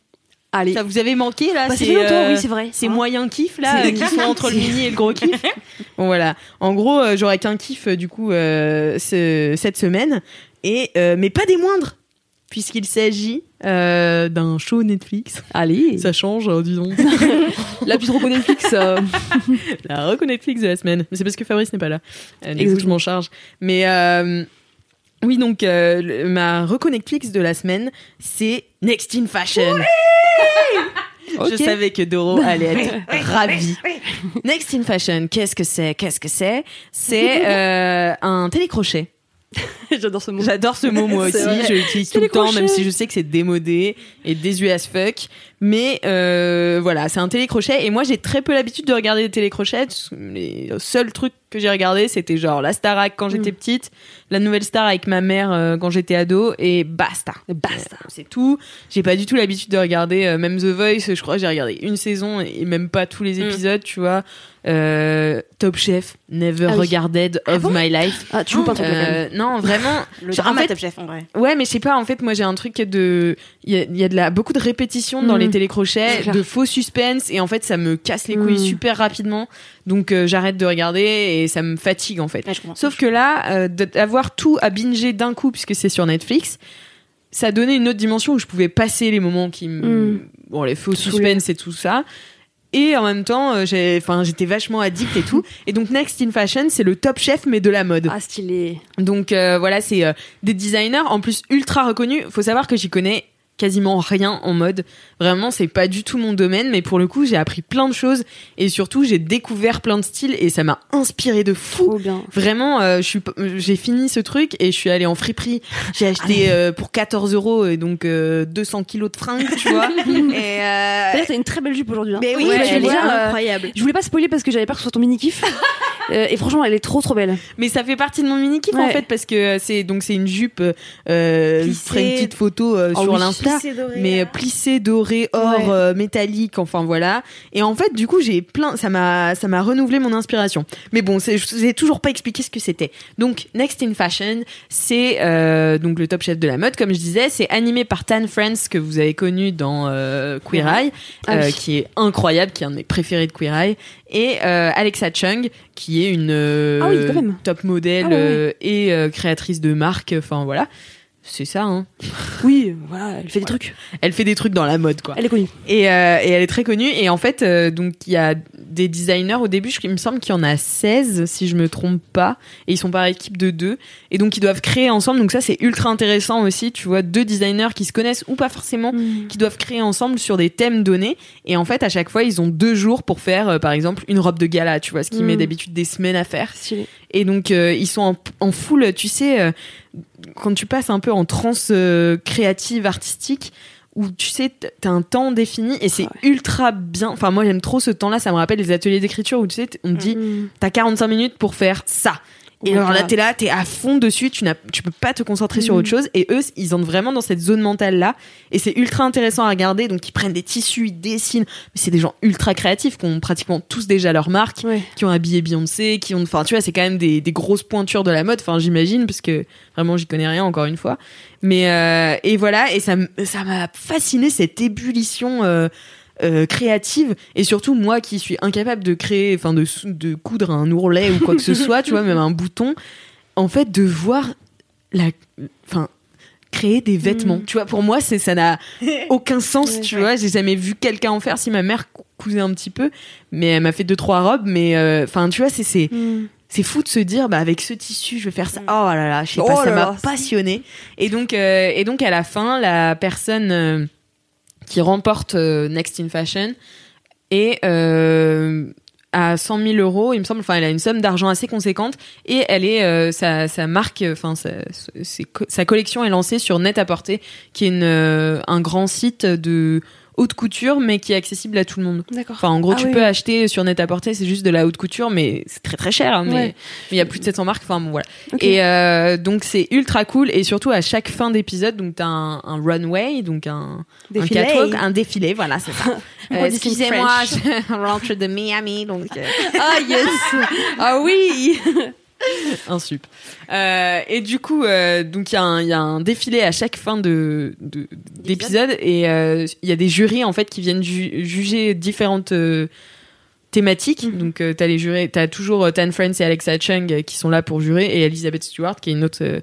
Allez. Ça vous avait manqué, là Bah, c'est, longtemps, euh, oui, c'est vrai. Ces Hein moyens kiffs, là, C'est- euh, qui sont entre le mini et le gros kiff. Bon, voilà. En gros, euh, j'aurais qu'un kiff, euh, du coup, euh, ce- cette semaine. Et, euh, mais pas des moindres. Puisqu'il s'agit euh, d'un show Netflix. Allez. Ça change, hein, dis donc. La plus trop Netflix. euh, La reco Netflix de la semaine. Mais c'est parce que Fabrice n'est pas là. Euh, du coup, je Exactement. m'en charge. Mais euh, oui, donc euh, le- ma de la semaine, c'est Next in Fashion. Je savais que Doro allait être ravie. Next in Fashion, qu'est-ce que c'est? Qu'est-ce que c'est? C'est euh, un télécrochet. J'adore ce mot. J'adore ce mot moi C'est aussi, vrai. je l'utilise tout le temps, même si je sais que c'est démodé et désuet as fuck. Mais euh, voilà, c'est un télécrochet et moi j'ai très peu l'habitude de regarder des télécrochets. Les seuls trucs que j'ai regardé c'était genre la Starac quand j'étais Mm. petite, la nouvelle star avec ma mère euh, quand j'étais ado et basta. Basta. Euh, C'est tout. J'ai pas du tout l'habitude de regarder euh, même The Voice. Je crois j'ai regardé une saison et même pas tous les Mm. épisodes, tu vois. Euh, Top Chef, Never Ah oui. Regarded of My Life. Ah, tu là, quand même. Euh, non, vraiment. Le Genre, drama en fait, Top Chef, en vrai. Ouais, mais je sais pas, en fait, moi j'ai un truc de. Il y a, il y a de la, beaucoup de répétitions dans Mm. Les C'est télécrochets, de faux suspense, et en fait ça me casse les couilles Mm. super rapidement. Donc euh, j'arrête de regarder et ça me fatigue en fait. Ouais. Sauf que là, euh, d'avoir tout à binger d'un coup, puisque c'est sur Netflix, ça donnait une autre dimension où je pouvais passer les moments qui me. Mm. Bon, les faux suspense et tout ça. Et en même temps, euh, j'ai, enfin, j'étais vachement addict et tout. Et donc, Next in Fashion, c'est le top chef, mais de la mode. Ah, stylé. Donc euh, voilà, c'est des designers en plus ultra reconnus. Faut savoir que j'y connais quasiment rien en mode. Vraiment, c'est pas du tout mon domaine, mais pour le coup, j'ai appris plein de choses et surtout, j'ai découvert plein de styles et ça m'a inspiré de fou. Trop bien. Vraiment, euh, j'ai fini ce truc et je suis allée en friperie. J'ai acheté euh, pour 14 euros et donc euh, 200 kilos de fringues, tu vois. et euh, D'ailleurs, t'as une très belle jupe aujourd'hui. hein. Mais oui, Ouais, je dire, euh, incroyable. Je voulais pas spoiler parce que j'avais peur que ce soit ton mini kiff. et franchement, elle est trop trop belle. Mais ça fait partie de mon mini kiff en fait parce que c'est donc c'est une jupe. Euh, je Plissée. ferai une petite photo euh, sur l'insta. Plissée dorée, mais là. plissé doré or Ouais. euh, métallique enfin voilà et en fait du coup j'ai plein ça m'a ça m'a renouvelé mon inspiration mais bon c'est je vous ai toujours pas expliqué ce que c'était donc Next in Fashion c'est euh, donc le top chef de la mode comme je disais c'est animé par Tan France que vous avez connu dans euh, Queer Eye Ah euh, oui. qui est incroyable qui est un de mes préférés de Queer Eye et euh, Alexa Chung qui est une euh, Ah oui, même. top modèle Ah ouais, ouais. euh, et euh, créatrice de marque enfin voilà c'est ça hein Oui, voilà, elle fait des trucs. elle fait des trucs dans la mode quoi Elle est connue. et, euh, et elle est très connue. Et en fait, euh, donc il y a des designers au début. je- Il me semble qu'il y en a 16 si je me trompe pas. Et ils sont par équipe de deux. Et donc ils doivent créer ensemble. Donc ça c'est ultra intéressant aussi. Tu vois deux designers qui se connaissent ou pas forcément, qui doivent créer ensemble sur des thèmes donnés. Et en fait à chaque fois ils ont deux jours pour faire euh, par exemple une robe de gala. Tu vois ce qui Mm. met d'habitude des semaines à faire. Stylé. Et donc euh, ils sont en, en full, tu sais, euh, quand tu passes un peu en transe euh, créative, artistique, où tu sais, t'as un temps défini et c'est ultra bien. Enfin, moi j'aime trop ce temps-là, ça me rappelle les ateliers d'écriture où tu sais, on te dit, Mm. t'as 45 minutes pour faire ça. Et Ouais, alors là, t'es là, t'es à fond dessus, tu, n'as, tu peux pas te concentrer sur Mm. autre chose. Et eux, ils entrent vraiment dans cette zone mentale là. Et c'est ultra intéressant à regarder. Donc, ils prennent des tissus, ils dessinent. Mais c'est des gens ultra créatifs qui ont pratiquement tous déjà leur marque Ouais. qui ont habillé Beyoncé, qui ont, enfin, tu vois, c'est quand même des, des grosses pointures de la mode. Enfin, j'imagine, parce que vraiment, j'y connais rien encore une fois. Mais euh, et voilà, et ça, ça m'a fasciné cette ébullition. euh, euh, créative et surtout moi qui suis incapable de créer enfin de, de coudre un ourlet ou quoi que ce soit tu vois même un bouton en fait de voir la enfin créer des vêtements. Tu vois pour moi c'est ça n'a aucun sens tu vois. J'ai jamais vu quelqu'un en faire si ma mère cou- cousait un petit peu mais elle m'a fait deux trois robes mais euh, enfin tu vois c'est c'est Mm. c'est fou de se dire bah avec ce tissu je vais faire ça. Oh là là je sais Oh pas ça m'a passionné. Et donc euh, et donc à la fin la personne euh, qui remporte euh, Next in Fashion. Est euh, à 100 000 euros il me semble enfin elle a une somme d'argent assez conséquente. Et elle est euh, sa, marque enfin sa, collection est lancée sur Net à porter qui est un grand site de haute couture mais qui est accessible à tout le monde D'accord. Enfin, en gros, Ah tu oui. peux acheter sur net à porter, c'est juste de la haute couture, mais c'est très très cher. hein, mais Ouais. il y a plus de 700 marques. Enfin, bon, voilà. Et euh, donc, c'est ultra cool. Et surtout, à chaque fin d'épisode, donc t'as un, un runway, donc un, Défilé. un catwalk, un défilé. Voilà, c'est ça. Euh, Excusez-moi, je rentre de Miami, donc euh, Ah yes Ah oui un sup. Euh, et du coup, euh, donc il y, a un- il y a un défilé à chaque fin de de- d'épisode et euh, il y a des jurys en fait qui viennent ju- juger différentes thématiques. Donc euh, t'as les jurés, t'as toujours Tan France et Alexa Chung qui sont là pour jurer et Elizabeth Stewart qui est une autre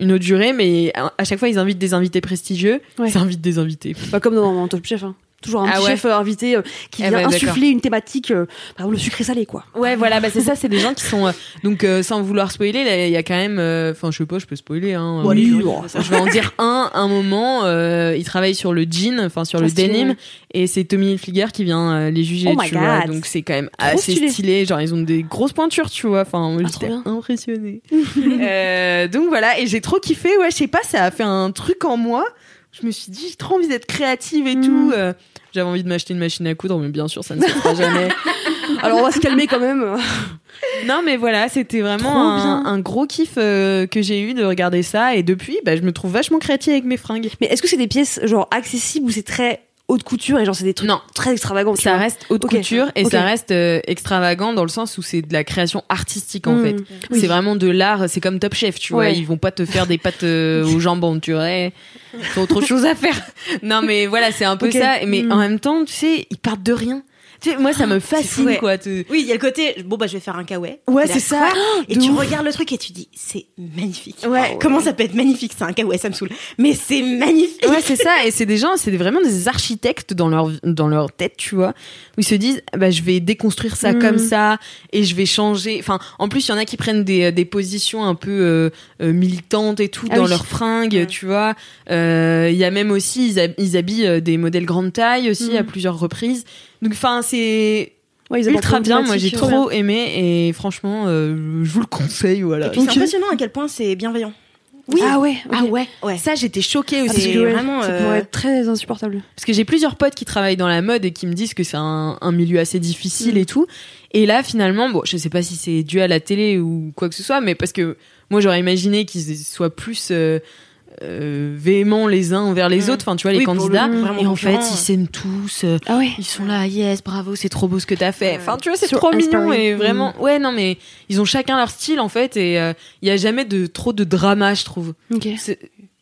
une autre jurée, mais à à chaque fois ils invitent des invités prestigieux. Ouais. Ils invitent des invités. Bah, comme dans, dans Top Chef. Hein. Toujours un Ah petit ouais. chef euh, invité euh, qui Eh vient ben, insuffler une thématique, euh, exemple le sucré salé quoi. Ouais, voilà, bah c'est ça, c'est des gens qui sont euh, donc sans vouloir spoiler, il y a quand même, enfin je sais pas, je peux spoiler. Hein, Bon, je- bon, je vais en dire un, un moment. Euh, il travaille sur le jean, enfin sur le denim, et c'est Tommy Hilfiger qui vient les juger. Oh tu vois, donc c'est quand même Trop assez stylé. stylé. Genre ils ont des grosses pointures, tu vois. Enfin, Ah, j'étais impressionnée. Donc voilà, et j'ai trop kiffé. Ouais, je sais pas, ça a fait un truc en moi. Je me suis dit, j'ai trop envie d'être créative et tout. Euh, J'avais envie de m'acheter une machine à coudre, mais bien sûr, ça ne se fera jamais. Alors on va se calmer quand même. Non, mais voilà, c'était vraiment un gros kiff euh, que j'ai eu de regarder ça. Et depuis, bah, je me trouve vachement créative avec mes fringues. Mais est-ce que c'est des pièces genre accessibles ou c'est très haute couture et genre c'est des trucs Non. très extravagants Ça reste haute couture et ça reste euh, extravagant dans le sens où c'est de la création artistique en Mm. fait. Oui. C'est vraiment de l'art, c'est comme Top Chef, tu vois. Ils vont pas te faire des pâtes euh, au jambon, tu vois. T'as autre chose à faire. Non, mais voilà, c'est un peu ça. Mais Mm. en même temps, tu sais, ils partent de rien. Tu sais, moi, ça me fascine, Ouais. quoi. te- Oui, il y a le côté, bon, bah, je vais faire un kawaii. Ouais, c'est ça. quoi Et tu ouf. regardes le truc et tu dis, c'est magnifique. Ouais. Comment ça peut être magnifique, c'est un kawaii, ça me saoule. Mais c'est magnifique. Ouais, c'est ça. Et c'est des gens, c'est vraiment des architectes dans leur, dans leur tête, tu vois, où ils se disent, bah, je vais déconstruire ça Mhm. comme ça et je vais changer. Enfin, en plus, il y en a qui prennent des, des positions un peu euh, euh, militantes et tout Ah dans oui. leurs fringues, Ouais. tu vois. Euh, Il y a même aussi, ils, hab- ils habillent euh, des modèles grande taille aussi Mhm. à plusieurs reprises. Donc, enfin, c'est Ouais, ils apportent ultra bien. Moi, j'ai trop aimé et franchement, euh, je vous le conseille, voilà. Et puis c'est impressionnant à quel point c'est bienveillant. Oui. Ah ouais. Ah ouais. Ouais. Ça, j'étais choquée Ah, aussi. c'est vraiment, ça euh, pourrait être très insupportable. Parce que j'ai plusieurs potes qui travaillent dans la mode et qui me disent que c'est un, un milieu assez difficile Mm. et tout. Et là, finalement, bon, je sais pas si c'est dû à la télé ou quoi que ce soit, mais parce que moi, j'aurais imaginé qu'ils soient plus euh, euh, véhéments les uns envers les Mm. autres, enfin, tu vois, les Oui, candidats. Et en fait, ils s'aiment tous. euh, Ah ouais. ils sont là, yes, bravo, c'est trop beau ce que t'as fait. Enfin, tu vois, c'est trop mignon et vraiment, ouais, non, mais ils ont chacun leur style en fait et euh, il y a jamais de trop de drama, je trouve. Ok. C'est-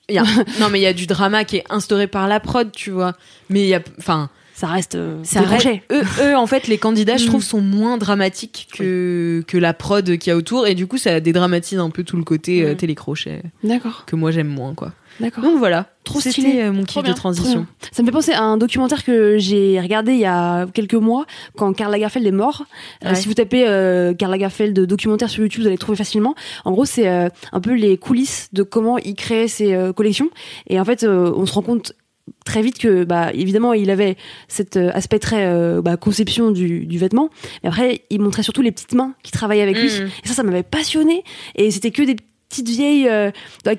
il y a- non, mais il y a du drama qui est instauré par la prod, tu vois. Mais il y a, enfin, Ça reste. euh, ça reste- eux, eux, en fait, les candidats, je trouve, sont moins dramatiques que, que la prod qu'il y a autour. Et du coup, ça dédramatise un peu tout le côté euh, télécrochet D'accord. que moi j'aime moins, quoi. D'accord. Donc voilà, Trop stylé. euh, mon kiff de transition. Ça me fait penser à un documentaire que j'ai regardé il y a quelques mois quand Karl Lagerfeld est mort. Euh, si vous tapez euh, Karl Lagerfeld documentaire sur YouTube, vous allez le trouver facilement. En gros, c'est euh, un peu les coulisses de comment il créait ses collections. Et en fait, on se rend compte très vite que, bah, évidemment, il avait cet euh, aspect très euh, bah, conception du, du vêtement. Mais après, il montrait surtout les petites mains qui travaillaient avec lui. Mhm. Et ça, ça m'avait passionné. Et c'était que des petites vieilles euh,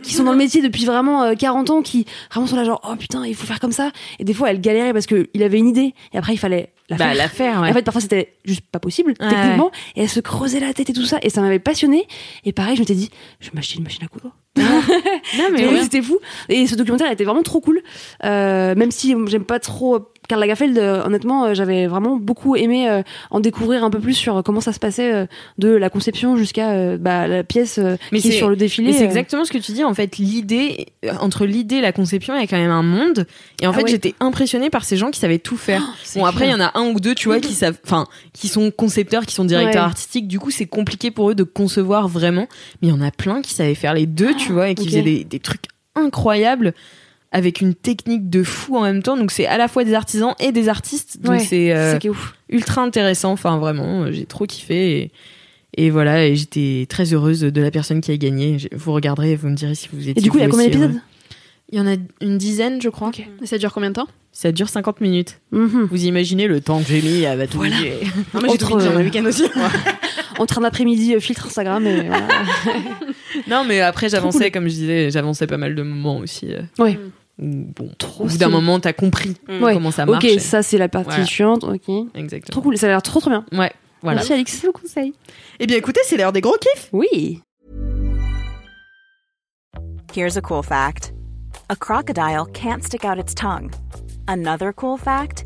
qui sont dans le métier depuis vraiment euh, 40 ans, qui vraiment sont là genre, oh putain, il faut faire comme ça. Et des fois, elles galéraient parce qu'il avait une idée. Et après, il fallait la Bah, faire. la faire, ouais. En fait, parfois, c'était juste pas possible, Ouais, techniquement. Et elle se creusait la tête et tout ça. Et ça m'avait passionné. Et pareil, je m'étais dit, je vais m'acheter une machine à coudre. Non, mais. C'était fou. Et ce documentaire était vraiment trop cool. Euh, même si j'aime pas trop Karl Lagerfeld, euh, honnêtement, euh, j'avais vraiment beaucoup aimé euh, en découvrir un peu plus sur comment ça se passait de la conception jusqu'à bah, la pièce Mais qui est sur le défilé. C'est exactement ce que tu dis. En fait, l'idée, entre l'idée et la conception, il y a quand même un monde. Et en Ah fait, ouais. j'étais impressionnée par ces gens qui savaient tout faire. c'est bon, après, il y en a un ou deux, tu vois, qui savent, enfin, qui sont concepteurs, qui sont directeurs Ouais. artistiques. Du coup, c'est compliqué pour eux de concevoir vraiment. Mais il y en a plein qui savaient faire les deux, tu vois, et qui faisaient des, des trucs incroyables avec une technique de fou en même temps. Donc, c'est à la fois des artisans et des artistes. Donc, Ouais, c'est euh, ultra intéressant. Enfin, vraiment, euh, j'ai trop kiffé. Et, et voilà, et j'étais très heureuse de la personne qui a gagné. Vous regarderez, vous me direz si vous étiez. Et du coup, il y a combien d'épisodes? Il y en a une dizaine, je crois. Et ça dure combien de temps? Ça dure 50 minutes. Mhm. Vous imaginez le temps que j'ai mis à tout Voilà. Non, mais j'ai dans euh, le week-end aussi. Entre un après-midi euh, filtre Instagram et voilà. Non, mais après, j'avançais, cool. comme je disais, j'avançais pas mal de moments aussi. euh, Ouais. où, bon, Trop au bout d'un moment, t'as compris Mm. Ouais. comment ça marche. Ok, ça c'est la partie Voilà. chiante. Ok. Exactement. Trop cool. Ça a l'air trop trop bien. Ouais, voilà. Merci Alix. le conseil. Eh bien, écoutez, c'est l'heure des gros kiffs. Oui. Here's a cool fact a crocodile can't stick out its tongue. Another cool fact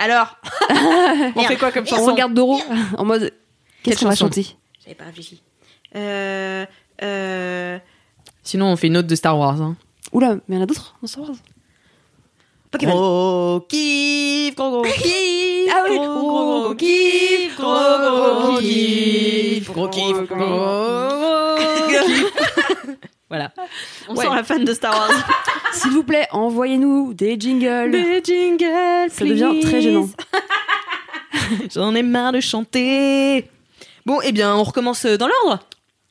Alors, on fait quoi comme On chanson regarde Doro en mode. Qu'est-ce qu'on va chanter J'avais pas réfléchi. Euh, euh, Sinon, on fait une autre de Star Wars. Hein. Oula, mais il y en a d'autres dans Star Wars. Pokémon. Gros kiff, gros gros kiff. Ah oui. gros gros gros kiff, gros gros kiff, gros kiff, gros gros kiff. Voilà. On Ouais. sent la fan de Star Wars. S'il vous plaît, envoyez-nous des jingles. Des jingles, Ça devient très gênant. J'en ai marre de chanter. Bon, eh bien, on recommence dans l'ordre.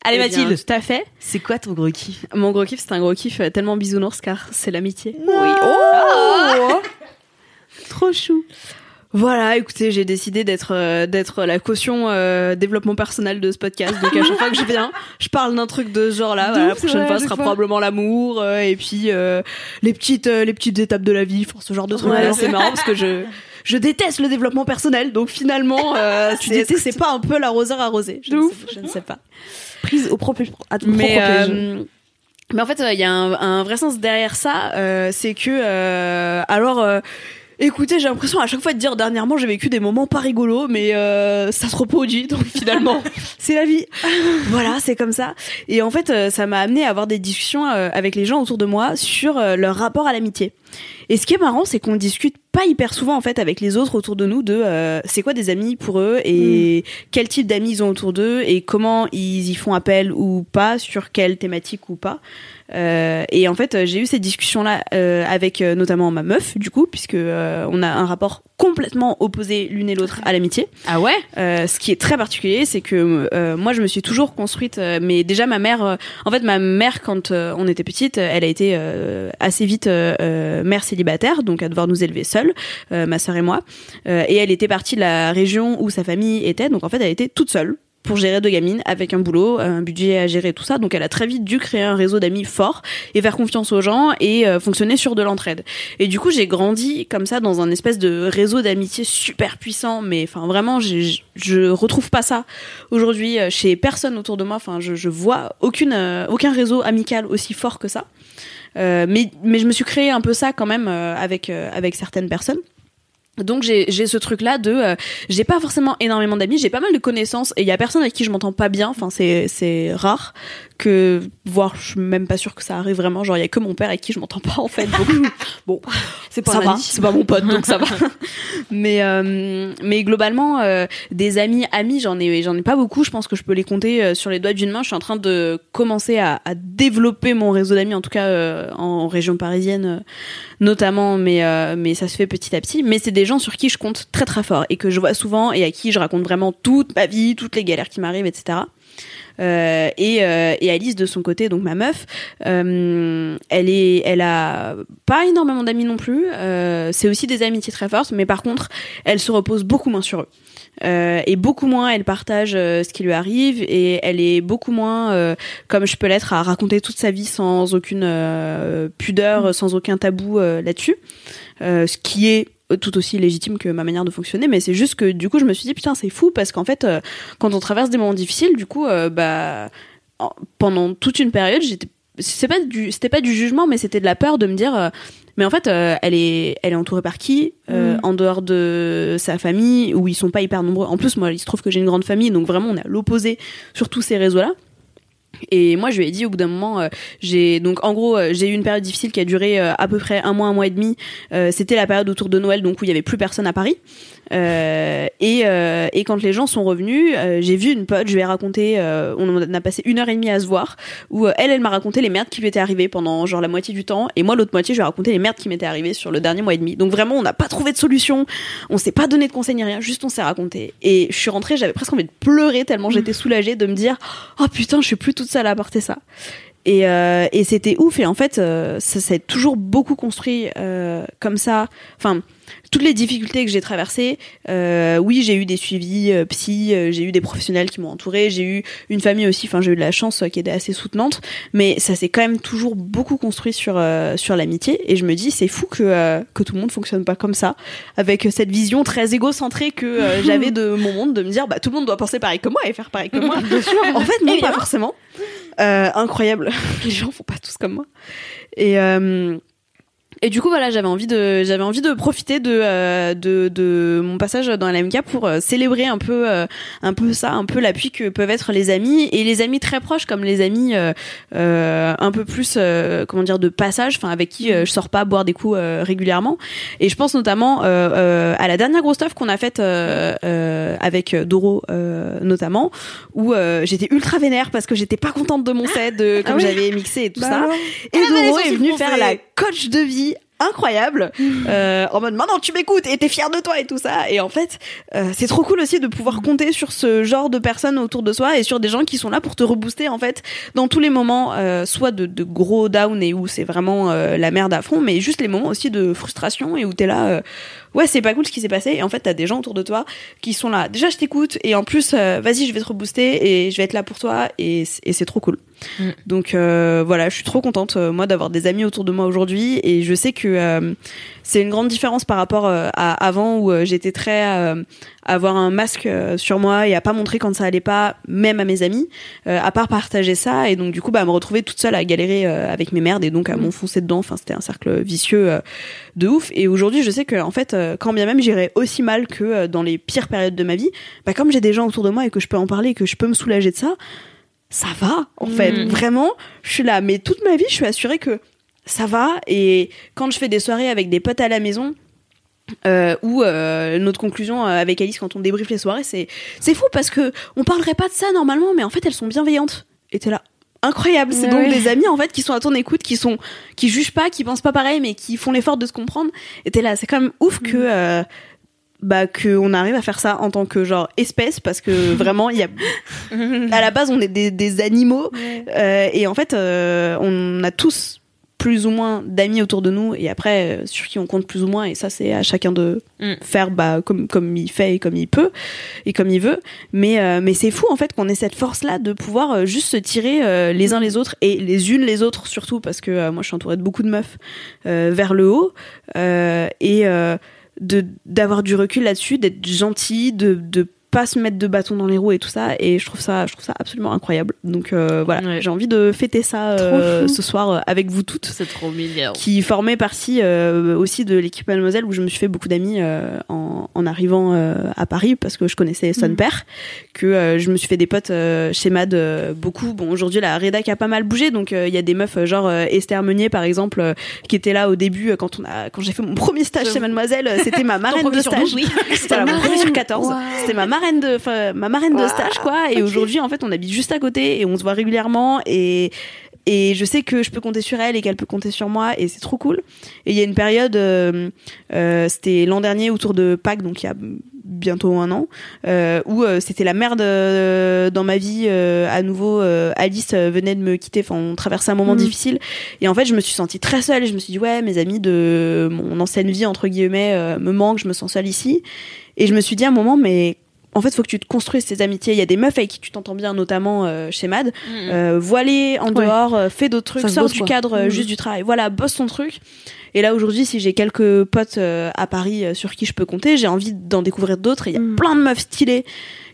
Allez, Eh bien, Mathilde. Tout à fait. C'est quoi ton gros kiff? Mon gros kiff, c'est un gros kiff euh, tellement bisounours car c'est l'amitié. Oui. Oh Trop chou. Voilà, écoutez, j'ai décidé d'être euh, d'être la caution euh, développement personnel de ce podcast. Donc à chaque fois que je viens, je parle d'un truc de ce genre-là. Voilà, la prochaine ouais, fois sera fois. probablement l'amour euh, et puis euh, les petites euh, les petites étapes de la vie, enfin, ce genre de trucs. Ouais, là c'est- marrant parce que je je déteste le développement personnel. Donc finalement, euh, Tu c'est détestes. c'est pas un peu l'arroseur arrosé. Je, De ne ouf. sais, je ne sais pas. Prise au propre, Mais mais en fait, il y a un, un vrai sens derrière ça, euh, c'est que euh, alors. Écoutez, j'ai l'impression à chaque fois de dire dernièrement j'ai vécu des moments pas rigolos, mais euh, ça se reproduit donc finalement c'est la vie. voilà, c'est comme ça. Et en fait, euh, ça m'a amené à avoir des discussions euh, avec les gens autour de moi sur euh, leur rapport à l'amitié. Et ce qui est marrant, c'est qu'on discute pas hyper souvent en fait avec les autres autour de nous de euh, c'est quoi des amis pour eux et quel type d'amis ils ont autour d'eux et comment ils y font appel ou pas sur quelle thématique ou pas. Euh, et en fait, euh, j'ai eu ces discussions-là euh, avec euh, notamment ma meuf, du coup, puisque euh, on a un rapport complètement opposé l'une et l'autre à l'amitié. Ah ouais? Euh, ce qui est très particulier, c'est que euh, moi, je me suis toujours construite. euh, mais déjà, ma mère, euh, en fait, ma mère, quand euh, on était petite, elle a été euh, assez vite mère célibataire, donc à devoir nous élever seule, euh, ma sœur et moi. Euh, et elle était partie de la région où sa famille était, donc en fait, elle était toute seule pour gérer deux gamines avec un boulot, un budget à gérer, tout ça. Donc elle a très vite dû créer un réseau d'amis fort et faire confiance aux gens et euh, fonctionner sur de l'entraide. Et du coup, j'ai grandi comme ça dans un espèce de réseau d'amitié super puissant, mais enfin vraiment, j'ai- je retrouve pas ça aujourd'hui euh, chez personne autour de moi. Enfin, je, je vois aucune, euh, aucun réseau amical aussi fort que ça. Mais, mais je me suis créé un peu ça quand même avec, avec certaines personnes. Donc j'ai ce truc là de euh, j'ai pas forcément énormément d'amis j'ai pas mal de connaissances et il y a personne avec qui je m'entends pas bien. Enfin c'est c'est rare que voire je suis même pas sûre que ça arrive vraiment. Genre il y a que mon père avec qui je m'entends pas en fait. Donc bon c'est pas ça va. c'est pas mon pote donc ça va. Mais euh, mais globalement euh, des amis amis j'en ai j'en ai pas beaucoup. Je pense que je peux les compter euh, sur les doigts d'une main. Je suis en train de commencer à, à développer mon réseau d'amis en tout cas euh, en région parisienne euh, notamment. Mais euh, mais ça se fait petit à petit. Mais c'est des gens sur qui je compte très très fort et que je vois souvent et à qui je raconte vraiment toute ma vie toutes les galères qui m'arrivent etc euh, et, euh, et Alice de son côté, donc ma meuf, euh, elle est, elle a pas énormément d'amis non plus. C'est aussi des amitiés très fortes, mais par contre, elle se repose beaucoup moins sur eux. Et beaucoup moins elle partage ce qui lui arrive et elle est beaucoup moins comme je peux l'être à raconter toute sa vie sans aucune pudeur, sans aucun tabou là-dessus. Ce qui est tout aussi légitime que ma manière de fonctionner mais c'est juste que du coup je me suis dit putain c'est fou parce qu'en fait euh, quand on traverse des moments difficiles du coup euh, bah en- pendant toute une période j'étais c'est pas du c'était pas du jugement mais c'était de la peur de me dire euh, mais en fait euh, elle est elle est entourée par qui euh, en dehors de sa famille où ils sont pas hyper nombreux. En plus moi il se trouve que j'ai une grande famille donc vraiment on est à l'opposé sur tous ces réseaux là et moi, je lui ai dit au bout d'un moment, euh, j'ai donc en gros, euh, j'ai eu une période difficile qui a duré euh, à peu près un mois, un mois et demi. C'était la période autour de Noël, donc où il y avait plus personne à Paris. Et, et quand les gens sont revenus, j'ai vu une pote, je lui ai raconté, on a passé une heure et demie à se voir, où elle, elle m'a raconté les merdes qui lui étaient arrivées pendant genre la moitié du temps, et moi l'autre moitié, je lui ai raconté les merdes qui m'étaient arrivées sur le dernier mois et demi. Donc vraiment, on n'a pas trouvé de solution, on s'est pas donné de conseils ni rien, juste on s'est raconté. Et je suis rentrée, j'avais presque envie de pleurer tellement j'étais soulagée de me dire, oh putain, je suis plus toute seule à porter ça. Et, euh, et c'était ouf. Et en fait, euh, ça s'est toujours beaucoup construit euh, comme ça. Enfin, toutes les difficultés que j'ai traversées, euh, oui, j'ai eu des suivis euh, psy, euh, j'ai eu des professionnels qui m'ont entouré, j'ai eu une famille aussi. Enfin, j'ai eu de la chance euh, qui était assez soutenante. Mais ça s'est quand même toujours beaucoup construit sur euh, sur l'amitié. Et je me dis, c'est fou que euh, que tout le monde fonctionne pas comme ça, avec cette vision très égocentrée que j'avais de mon monde, de me dire, bah tout le monde doit penser pareil que moi et faire pareil que moi. en fait, non, pas forcément. Euh, incroyable. Les gens font pas tous comme moi. Et euh, et du coup voilà, j'avais envie de j'avais envie de profiter de euh, de, de mon passage dans l'AMK pour euh, célébrer un peu euh, un peu ça, un peu l'appui que peuvent être les amis et les amis très proches comme les amis un peu plus euh, comment dire de passage, enfin avec qui je sors pas boire des coups régulièrement. Et je pense notamment à la dernière grosse stuff qu'on a faite euh, euh, avec Doro euh, notamment où j'étais ultra vénère parce que j'étais pas contente de mon set de comme oui. j'avais mixé et tout Bah ça. Et les Doro est venu faire la coach de vie incroyable. Euh, en mode maintenant tu m'écoutes et t'es fier de toi et tout ça. Et en fait euh, c'est trop cool aussi de pouvoir compter sur ce genre de personnes autour de soi et sur des gens qui sont là pour te rebooster en fait dans tous les moments euh, soit de, de gros down et où c'est vraiment euh, la merde à fond mais juste les moments aussi de frustration et où t'es là euh, ouais c'est pas cool ce qui s'est passé. Et en fait t'as des gens autour de toi qui sont là. Déjà je t'écoute. Et en plus euh, vas-y je vais te rebooster et je vais être là pour toi. Et, et c'est trop cool. Mm. donc euh, voilà je suis trop contente euh, moi d'avoir des amis autour de moi aujourd'hui. Et je sais que euh, c'est une grande différence par rapport euh, à avant où euh, j'étais très euh, à avoir un masque euh, sur moi et à pas montrer quand ça allait pas même à mes amis euh, à part partager ça et donc du coup bah me retrouver toute seule à galérer euh, avec mes merdes et donc à m'enfoncer dedans. Enfin c'était un cercle vicieux euh, de ouf. Et aujourd'hui je sais que en fait euh, quand bien même j'irais aussi mal que euh, dans les pires périodes de ma vie bah comme j'ai des gens autour de moi et que je peux en parler et que je peux me soulager de ça ça va en fait. Mm. vraiment je suis là. Mais toute ma vie je suis assurée que ça va. Et quand je fais des soirées avec des potes à la maison euh, ou euh, notre conclusion euh, avec Alice quand on débriefe les soirées c'est c'est fou parce que on parlerait pas de ça normalement mais en fait elles sont bienveillantes. Et t'es là. Incroyable. C'est Ouais, donc ouais. des amis en fait qui sont à ton écoute qui sont qui jugent pas qui pensent pas pareil mais qui font l'effort de se comprendre. Et t'es là. C'est quand même ouf que euh, bah que on arrive à faire ça en tant que genre espèce parce que vraiment il y a à la base on est des, des animaux. Et en fait on a tous plus ou moins d'amis autour de nous et après euh, sur qui on compte plus ou moins et ça c'est à chacun de Mm. faire bah comme comme il fait et comme il peut et comme il veut mais euh, mais c'est fou en fait qu'on ait cette force là de pouvoir euh, juste se tirer les uns les autres et les unes les autres surtout parce que moi je suis entourée de beaucoup de meufs vers le haut et de d'avoir du recul là-dessus d'être gentil de de pas se mettre de bâton dans les roues et tout ça et je trouve ça je trouve ça absolument incroyable. Donc euh, voilà. Ouais. j'ai envie de fêter ça euh, ce soir euh, avec vous toutes. C'est trop mignon. qui formait partie euh, aussi de l'équipe Mademoiselle où je me suis fait beaucoup d'amis en, en arrivant à Paris parce que je connaissais son père que je me suis fait des potes chez Mad beaucoup. Bon aujourd'hui la rédac a pas mal bougé donc il y a des meufs genre Esther Meunier par exemple qui était là au début quand on a quand j'ai fait mon premier stage chez Mademoiselle c'était ma marraine de stage. oui. c'était mon premier sur 14 Wow. c'était ma marraine de ma marraine de stage quoi. Et aujourd'hui en fait on habite juste à côté et on se voit régulièrement et et je sais que je peux compter sur elle et qu'elle peut compter sur moi et c'est trop cool. Et il y a une période euh, euh, c'était l'an dernier autour de Pâques donc il y a bientôt un an euh, où euh, c'était la merde euh, dans ma vie à nouveau Alice venait de me quitter. Enfin on traversait un moment difficile. Et en fait je me suis sentie très seule. Et je me suis dit ouais mes amis de mon ancienne vie entre guillemets me manquent je me sens seule ici. Et je me suis dit à un moment mais en fait, faut que tu te construises tes amitiés. Il y a des meufs avec qui tu t'entends bien, notamment euh, chez Mad. Euh, voiler en dehors, euh, fais d'autres trucs, sors du quoi. cadre euh, Mhm. juste du travail. Voilà, bosse ton truc. Et là aujourd'hui, si j'ai quelques potes euh, à Paris euh, sur qui je peux compter, j'ai envie d'en découvrir d'autres. Et il y a Mhm. plein de meufs stylées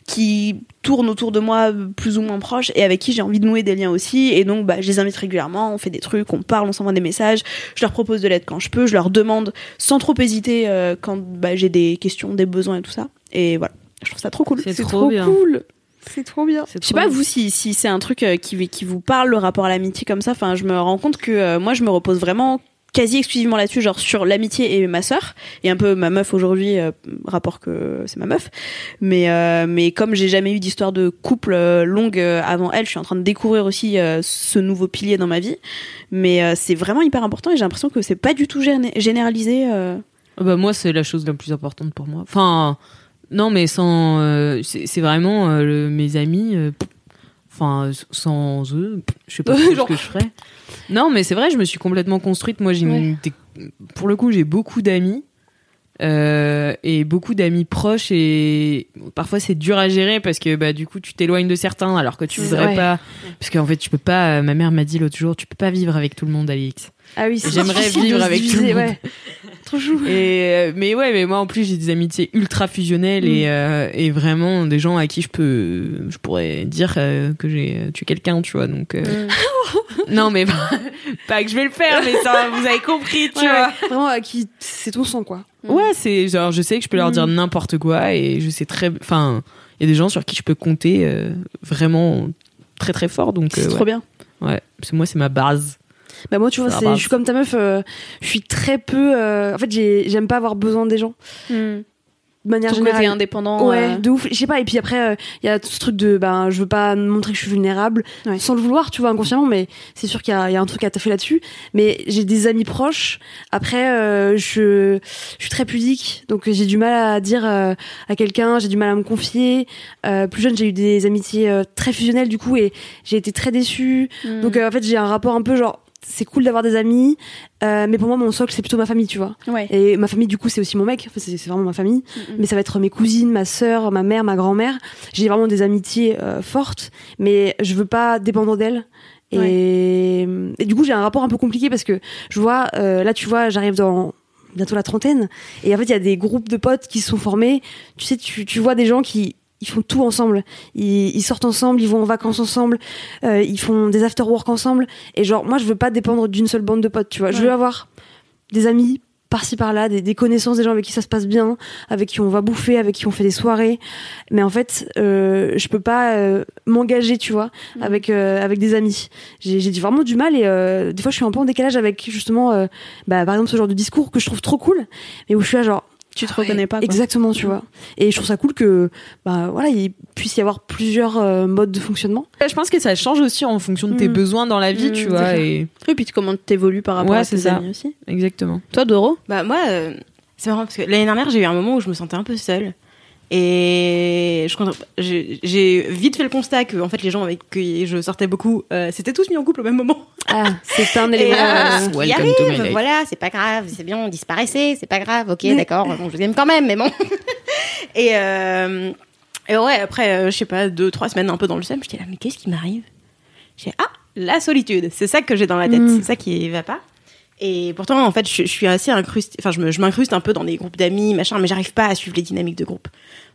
qui tournent autour de moi plus ou moins proches et avec qui j'ai envie de nouer des liens aussi. Et donc, bah, je les invite régulièrement, on fait des trucs, on parle, on s'envoie des messages. Je leur propose de l'aide quand je peux, je leur demande sans trop hésiter euh, quand bah, j'ai des questions, des besoins et tout ça. Et voilà, je trouve ça trop cool. C'est trop bien. cool. C'est trop bien. C'est Je sais pas bien. vous si, si c'est un truc euh, qui, qui vous parle le rapport à l'amitié comme ça. Enfin, je me rends compte que euh, moi je me repose vraiment quasi exclusivement là-dessus, genre sur l'amitié et ma sœur et un peu ma meuf aujourd'hui, euh, rapport que c'est ma meuf. Mais euh, mais comme j'ai jamais eu d'histoire de couple euh, longue euh, avant elle, je suis en train de découvrir aussi euh, ce nouveau pilier dans ma vie. Mais euh, c'est vraiment hyper important et j'ai l'impression que c'est pas du tout géné- généralisé. Bah moi c'est la chose la plus importante pour moi. Enfin non mais sans euh, c'est c'est vraiment euh, le- mes amis euh, pff, enfin sans eux pff, je sais pas trop ce que je ferais. Non mais c'est vrai je me suis complètement construite moi j'ai une- des- pour le coup j'ai beaucoup d'amis euh, et beaucoup d'amis proches et parfois c'est dur à gérer parce que bah du coup tu t'éloignes de certains alors que tu C'est voudrais vrai. pas parce qu'en fait tu peux pas ma mère m'a dit l'autre jour tu peux pas vivre avec tout le monde Alix Ah oui, c'est J'aimerais difficile de vivre se avec tout le diviser, monde. ouais. Chou. Et euh, mais ouais, mais moi en plus j'ai des amitiés ultra fusionnelles Mm. et, euh, et vraiment des gens à qui je peux, je pourrais dire euh, que j'ai tué quelqu'un, tu vois. Donc euh, Mm. non, mais pas, pas que je vais le faire, mais ça, vous avez compris, tu Ouais, vois. ouais. Vraiment, à qui c'est ton sang, quoi. Ouais, c'est genre je sais que je peux leur dire n'importe quoi et je sais très, enfin, il y a des gens sur qui je peux compter vraiment très très fort. Donc C'est trop bien. Ouais, que moi c'est ma base. Bah moi tu vois je suis comme ta meuf euh, je suis très peu euh, en fait j'ai j'aime pas avoir besoin des gens de manière Ton générale. côté indépendant. Ouais, euh, de ouf. Je sais pas. Et puis après, il y a tout ce truc de, ben, je veux pas montrer que je suis vulnérable, Ouais. sans le vouloir, tu vois, inconsciemment. Mais c'est sûr qu'il y a, il y a un truc à taffer là-dessus. Mais j'ai des amis proches. Après, euh, je, je suis très pudique, donc j'ai du mal à dire euh, à quelqu'un. J'ai du mal à me confier. Euh, plus jeune, j'ai eu des amitiés euh, très fusionnelles du coup, et j'ai été très déçue. hmm. Donc euh, en fait, j'ai un rapport un peu genre. C'est cool d'avoir des amis, euh, mais pour moi, mon socle, c'est plutôt ma famille, tu vois. ouais. Et ma famille, du coup, c'est aussi mon mec. Enfin, c'est vraiment ma famille. Mhm. Mais ça va être mes cousines, ma sœur, ma mère, ma grand-mère. J'ai vraiment des amitiés euh, fortes, mais je veux pas dépendre d'elles. Et, et du coup, j'ai un rapport un peu compliqué parce que je vois, euh, là, tu vois, j'arrive dans bientôt la trentaine. Et en fait, il y a des groupes de potes qui se sont formés. Tu sais, tu, tu vois des gens qui ils font tout ensemble. Ils, ils sortent ensemble, ils vont en vacances ensemble, euh, ils font des after-work ensemble. Et genre, moi, je veux pas dépendre d'une seule bande de potes, tu vois. Je veux avoir des amis par-ci par-là, des, des connaissances, des gens avec qui ça se passe bien, avec qui on va bouffer, avec qui on fait des soirées. Mais en fait, euh, je peux pas euh, m'engager, tu vois, avec euh, avec des amis. J'ai j'ai vraiment du mal et des fois je suis un peu en décalage avec justement, bah, par exemple ce genre de discours que je trouve trop cool, mais où je suis là genre. Tu te ah ouais, reconnais pas, quoi. Exactement, tu vois. Et je trouve ça cool que, bah voilà, il puisse y avoir plusieurs euh, modes de fonctionnement. Je pense que ça change aussi en fonction de tes Mm. besoins dans la vie, Mm, tu vois. Et... Et puis comment t'évolues par rapport Ouais, à tes ça. amis aussi. Exactement. Toi, Doro? Bah moi, euh, c'est marrant parce que l'année dernière, j'ai eu un moment où je me sentais un peu seule. Et je, compte- j'ai vite fait le constat que en fait les gens avec qui je sortais beaucoup, euh, c'était tous mis en couple au même moment. Ah, c'est un élément. euh, Welcome il to arrive, my life. voilà, c'est pas grave, c'est bien, on disparaissait, c'est pas grave, ok, d'accord, bon, je vous aime quand même, mais bon. et, euh, et ouais, après, euh, je sais pas, deux, trois semaines un peu dans le seum, j'étais là, mais qu'est-ce qui m'arrive? J'ai ah, la solitude, c'est ça que j'ai dans la tête, Mm. c'est ça qui va pas. Et pourtant, en fait, je, je suis assez incrustée, enfin, je m'incruste un peu dans des groupes d'amis, machin, mais j'arrive pas à suivre les dynamiques de groupe.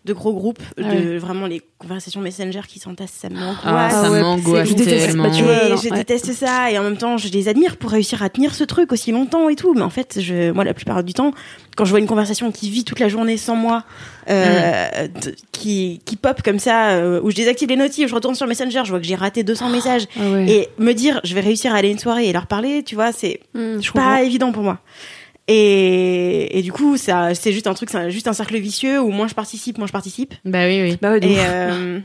De gros groupes, Ah de vraiment les conversations Messenger qui s'entassent, ça m'angoisse. Ah, ça ouais, m'angoisse je déteste- bah, vois, je ouais. ça et en même temps je les admire pour réussir à tenir ce truc aussi longtemps et tout mais en fait je moi la plupart du temps quand je vois une conversation qui vit toute la journée sans moi euh, d- qui qui pop comme ça euh, où je désactive les notifs je retourne sur Messenger je vois que j'ai raté 200 messages Ah ouais. et me dire je vais réussir à aller à une soirée et leur parler tu vois c'est Mm, pas comprends. évident pour moi et, et du coup ça c'est juste un truc c'est juste un cercle vicieux où moins je participe moins je participe Bah oui, oui. Bah et, ouf. euh,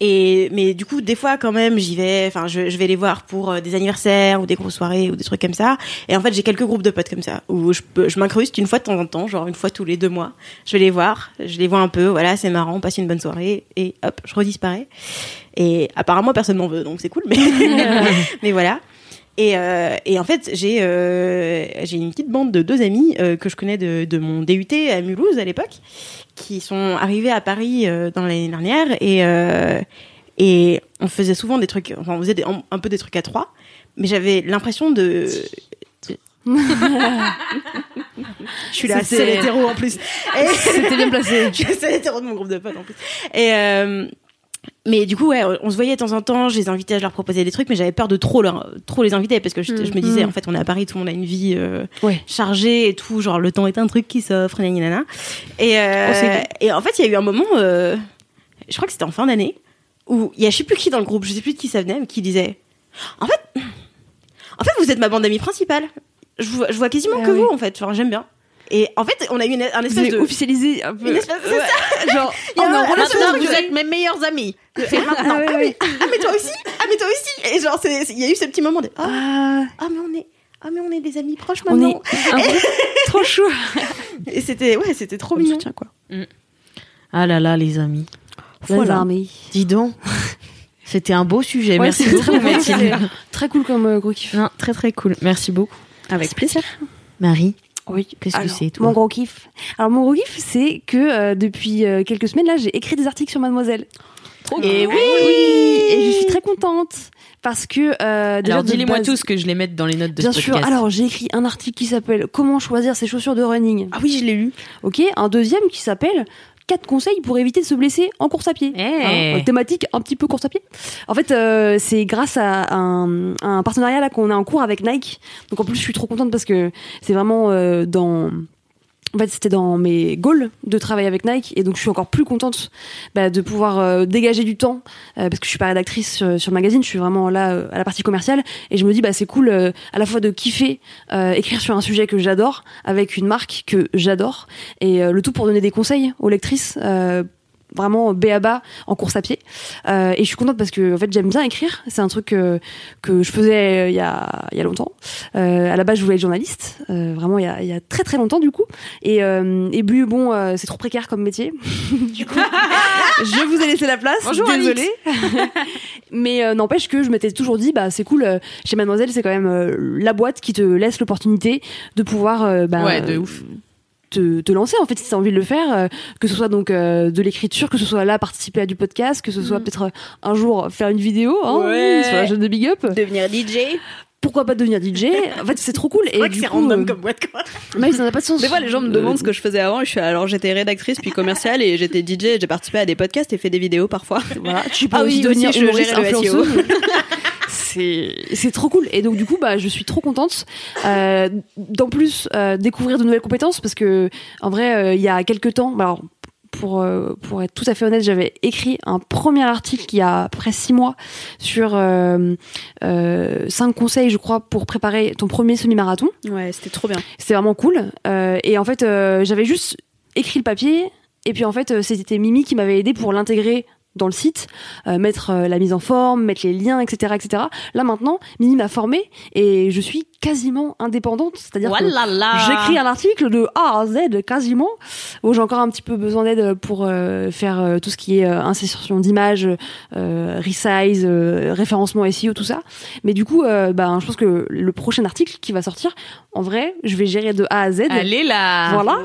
et mais du coup, des fois quand même, j'y vais. Enfin, je, je vais les voir pour euh, des anniversaires ou des grosses soirées ou des trucs comme ça. Et en fait, j'ai quelques groupes de potes comme ça où je m'incruste une fois de temps en temps, genre une fois tous les deux mois. Je vais les voir, je les vois un peu. Voilà, c'est marrant, on passe une bonne soirée et hop, je redisparais. Et apparemment, personne m'en veut, donc c'est cool. Mais mais voilà. Et, euh, et en fait, j'ai euh, une petite bande de deux amis euh, que je connais de, de mon DUT à Mulhouse à l'époque, qui sont arrivés à Paris euh, dans l'année dernière et euh, et on faisait souvent des trucs, enfin on faisait des- un, un peu des trucs à trois, mais j'avais l'impression de je suis la seule hétéro en plus. C'était bien placé. je suis la seule hétéro de mon groupe de potes en plus. Et euh, mais du coup, ouais, on se voyait de temps en temps, je les invitais, je leur proposais des trucs, mais j'avais peur de trop, leur, trop les inviter parce que je, je me disais, en fait, on est à Paris, tout le monde a une vie euh, Ouais. chargée et tout, genre le temps est un truc qui s'offre, gna. Et, euh, et en fait, il y a eu un moment, euh, je crois que c'était en fin d'année, où il y a je sais plus qui dans le groupe, je sais plus de qui ça venait, mais qui disait, en fait, en fait, vous êtes ma bande d'amis principale. Je vois, je vois quasiment Ah que oui. vous, en fait. Enfin, j'aime bien. Et en fait, on a eu une, un espèce de. officialisé un peu. Une espèce, c'est ça. Genre, on Maintenant, de vous êtes mes meilleurs amis. C'est maintenant. Ah, ouais, mais, ah, mais toi aussi. Ah, mais toi aussi. Et genre, il y a eu ce petit moment de. Ah, Ah, ah, mais on est. Ah, mais on est des amis proches on maintenant. est groupe trop chaud. Et c'était, ouais, c'était trop On mignon. soutient, quoi. Ah là là, les amis. Voilà. armées. Dis donc. C'était un beau sujet. Ouais, Merci beaucoup, très, cool, Mathilde. très cool comme euh, gros kiff. Non, très très cool. Merci beaucoup. Avec plaisir. Marie, Oui. qu'est-ce que c'est, toi Mon gros kiff. Alors mon gros kiff, c'est que euh, depuis euh, quelques semaines là, j'ai écrit des articles sur Mademoiselle. Et oui, Et je suis très contente parce que euh, déjà Alors dis-les-moi base- tous que je les mette dans les notes de Bien ce sûr. podcast. Alors j'ai écrit un article qui s'appelle Comment choisir ses chaussures de running. Ah oui, je l'ai lu. Ok. Un deuxième qui s'appelle quatre conseils pour éviter de se blesser en course à pied. Eh. Hein, thématique un petit peu course à pied. En fait, euh, c'est grâce à un, un partenariat là qu'on a en cours avec Nike. Donc en plus, je suis trop contente parce que c'est vraiment euh, dans en fait, c'était dans mes goals de travailler avec Nike, et donc je suis encore plus contente bah, de pouvoir euh, dégager du temps euh, parce que je suis pas rédactrice sur, sur le magazine, je suis vraiment là euh, à la partie commerciale, et je me dis bah c'est cool euh, à la fois de kiffer euh, écrire sur un sujet que j'adore avec une marque que j'adore, et euh, le tout pour donner des conseils aux lectrices. Euh, vraiment B à bas en course à pied. Euh, et je suis contente parce que en fait j'aime bien écrire. C'est un truc que, que je faisais euh, il y a, il y a longtemps. Euh, à la base je voulais être journaliste. Euh, vraiment il y, a, il y a très très longtemps du coup. Et, euh, et puis bon euh, c'est trop précaire comme métier. Du coup je vous ai laissé la place. Bonjour, désolée. Mais euh, n'empêche que je m'étais toujours dit bah c'est cool euh, chez Mademoiselle c'est quand même euh, la boîte qui te laisse l'opportunité de pouvoir euh, bah, Ouais, de ouf. Te, te lancer en fait si tu as envie de le faire euh, que ce soit donc euh, de l'écriture que ce soit là participer à du podcast que ce soit peut-être euh, un jour faire une vidéo hein, Ouais. sur la chaîne de Big Up Devenir DJ. pourquoi pas devenir DJ en fait c'est trop cool C'est vrai et c'est coup random euh, comme boîte, quoi. mais ça n'a pas de sens Des fois, les gens me Euh, demandent ce que je faisais avant. Et je suis alors j'étais rédactrice puis commerciale et j'étais DJ. et J'ai participé à des podcasts et fait des vidéos parfois. voilà tu peux Ah aussi oui, devenir aussi, je humoriste, gérais le SEO. influenceuse. c'est trop cool et donc du coup bah je suis trop contente euh, d'en plus euh, découvrir de nouvelles compétences parce que en vrai euh, il y a quelques temps bah, alors pour, pour être tout à fait honnête, j'avais écrit un premier article il y a à peu près six mois sur euh, euh, cinq conseils, je crois, pour préparer ton premier semi-marathon. Ouais, c'était trop bien. C'était vraiment cool. Euh, et en fait, j'avais juste écrit le papier. Et puis en fait, c'était Mimi qui m'avait aidé pour l'intégrer dans le site, euh, mettre euh, la mise en forme, mettre les liens, etc., etc. Là maintenant, Mimi m'a formée et je suis quasiment indépendante, c'est-à-dire que j'écris un article de A à Z quasiment. Où j'ai encore un petit peu besoin d'aide pour euh, faire euh, tout ce qui est euh, insertion d'images, euh, resize, euh, référencement SEO, tout ça. Mais du coup, euh, ben, je pense que le prochain article qui va sortir, en vrai, je vais gérer de A à Z. Allez là Voilà.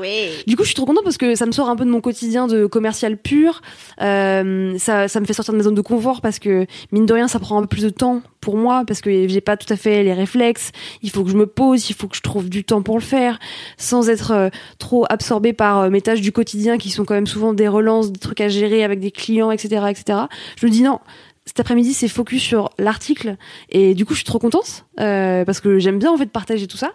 Du coup, je suis trop contente parce que ça me sort un peu de mon quotidien de commercial pur. Euh, ça, ça me fait sortir de ma zone de confort parce que mine de rien, ça prend un peu plus de temps pour moi parce que j'ai pas tout à fait les réflexes. Il faut que je me pose, il faut que je trouve du temps pour le faire, sans être euh, trop absorbée par euh, mes tâches du quotidien qui sont quand même souvent des relances, des trucs à gérer avec des clients, etc., etc. Je me dis non. Cet après-midi, c'est focus sur l'article et du coup, je suis trop contente euh, parce que j'aime bien en fait partager tout ça.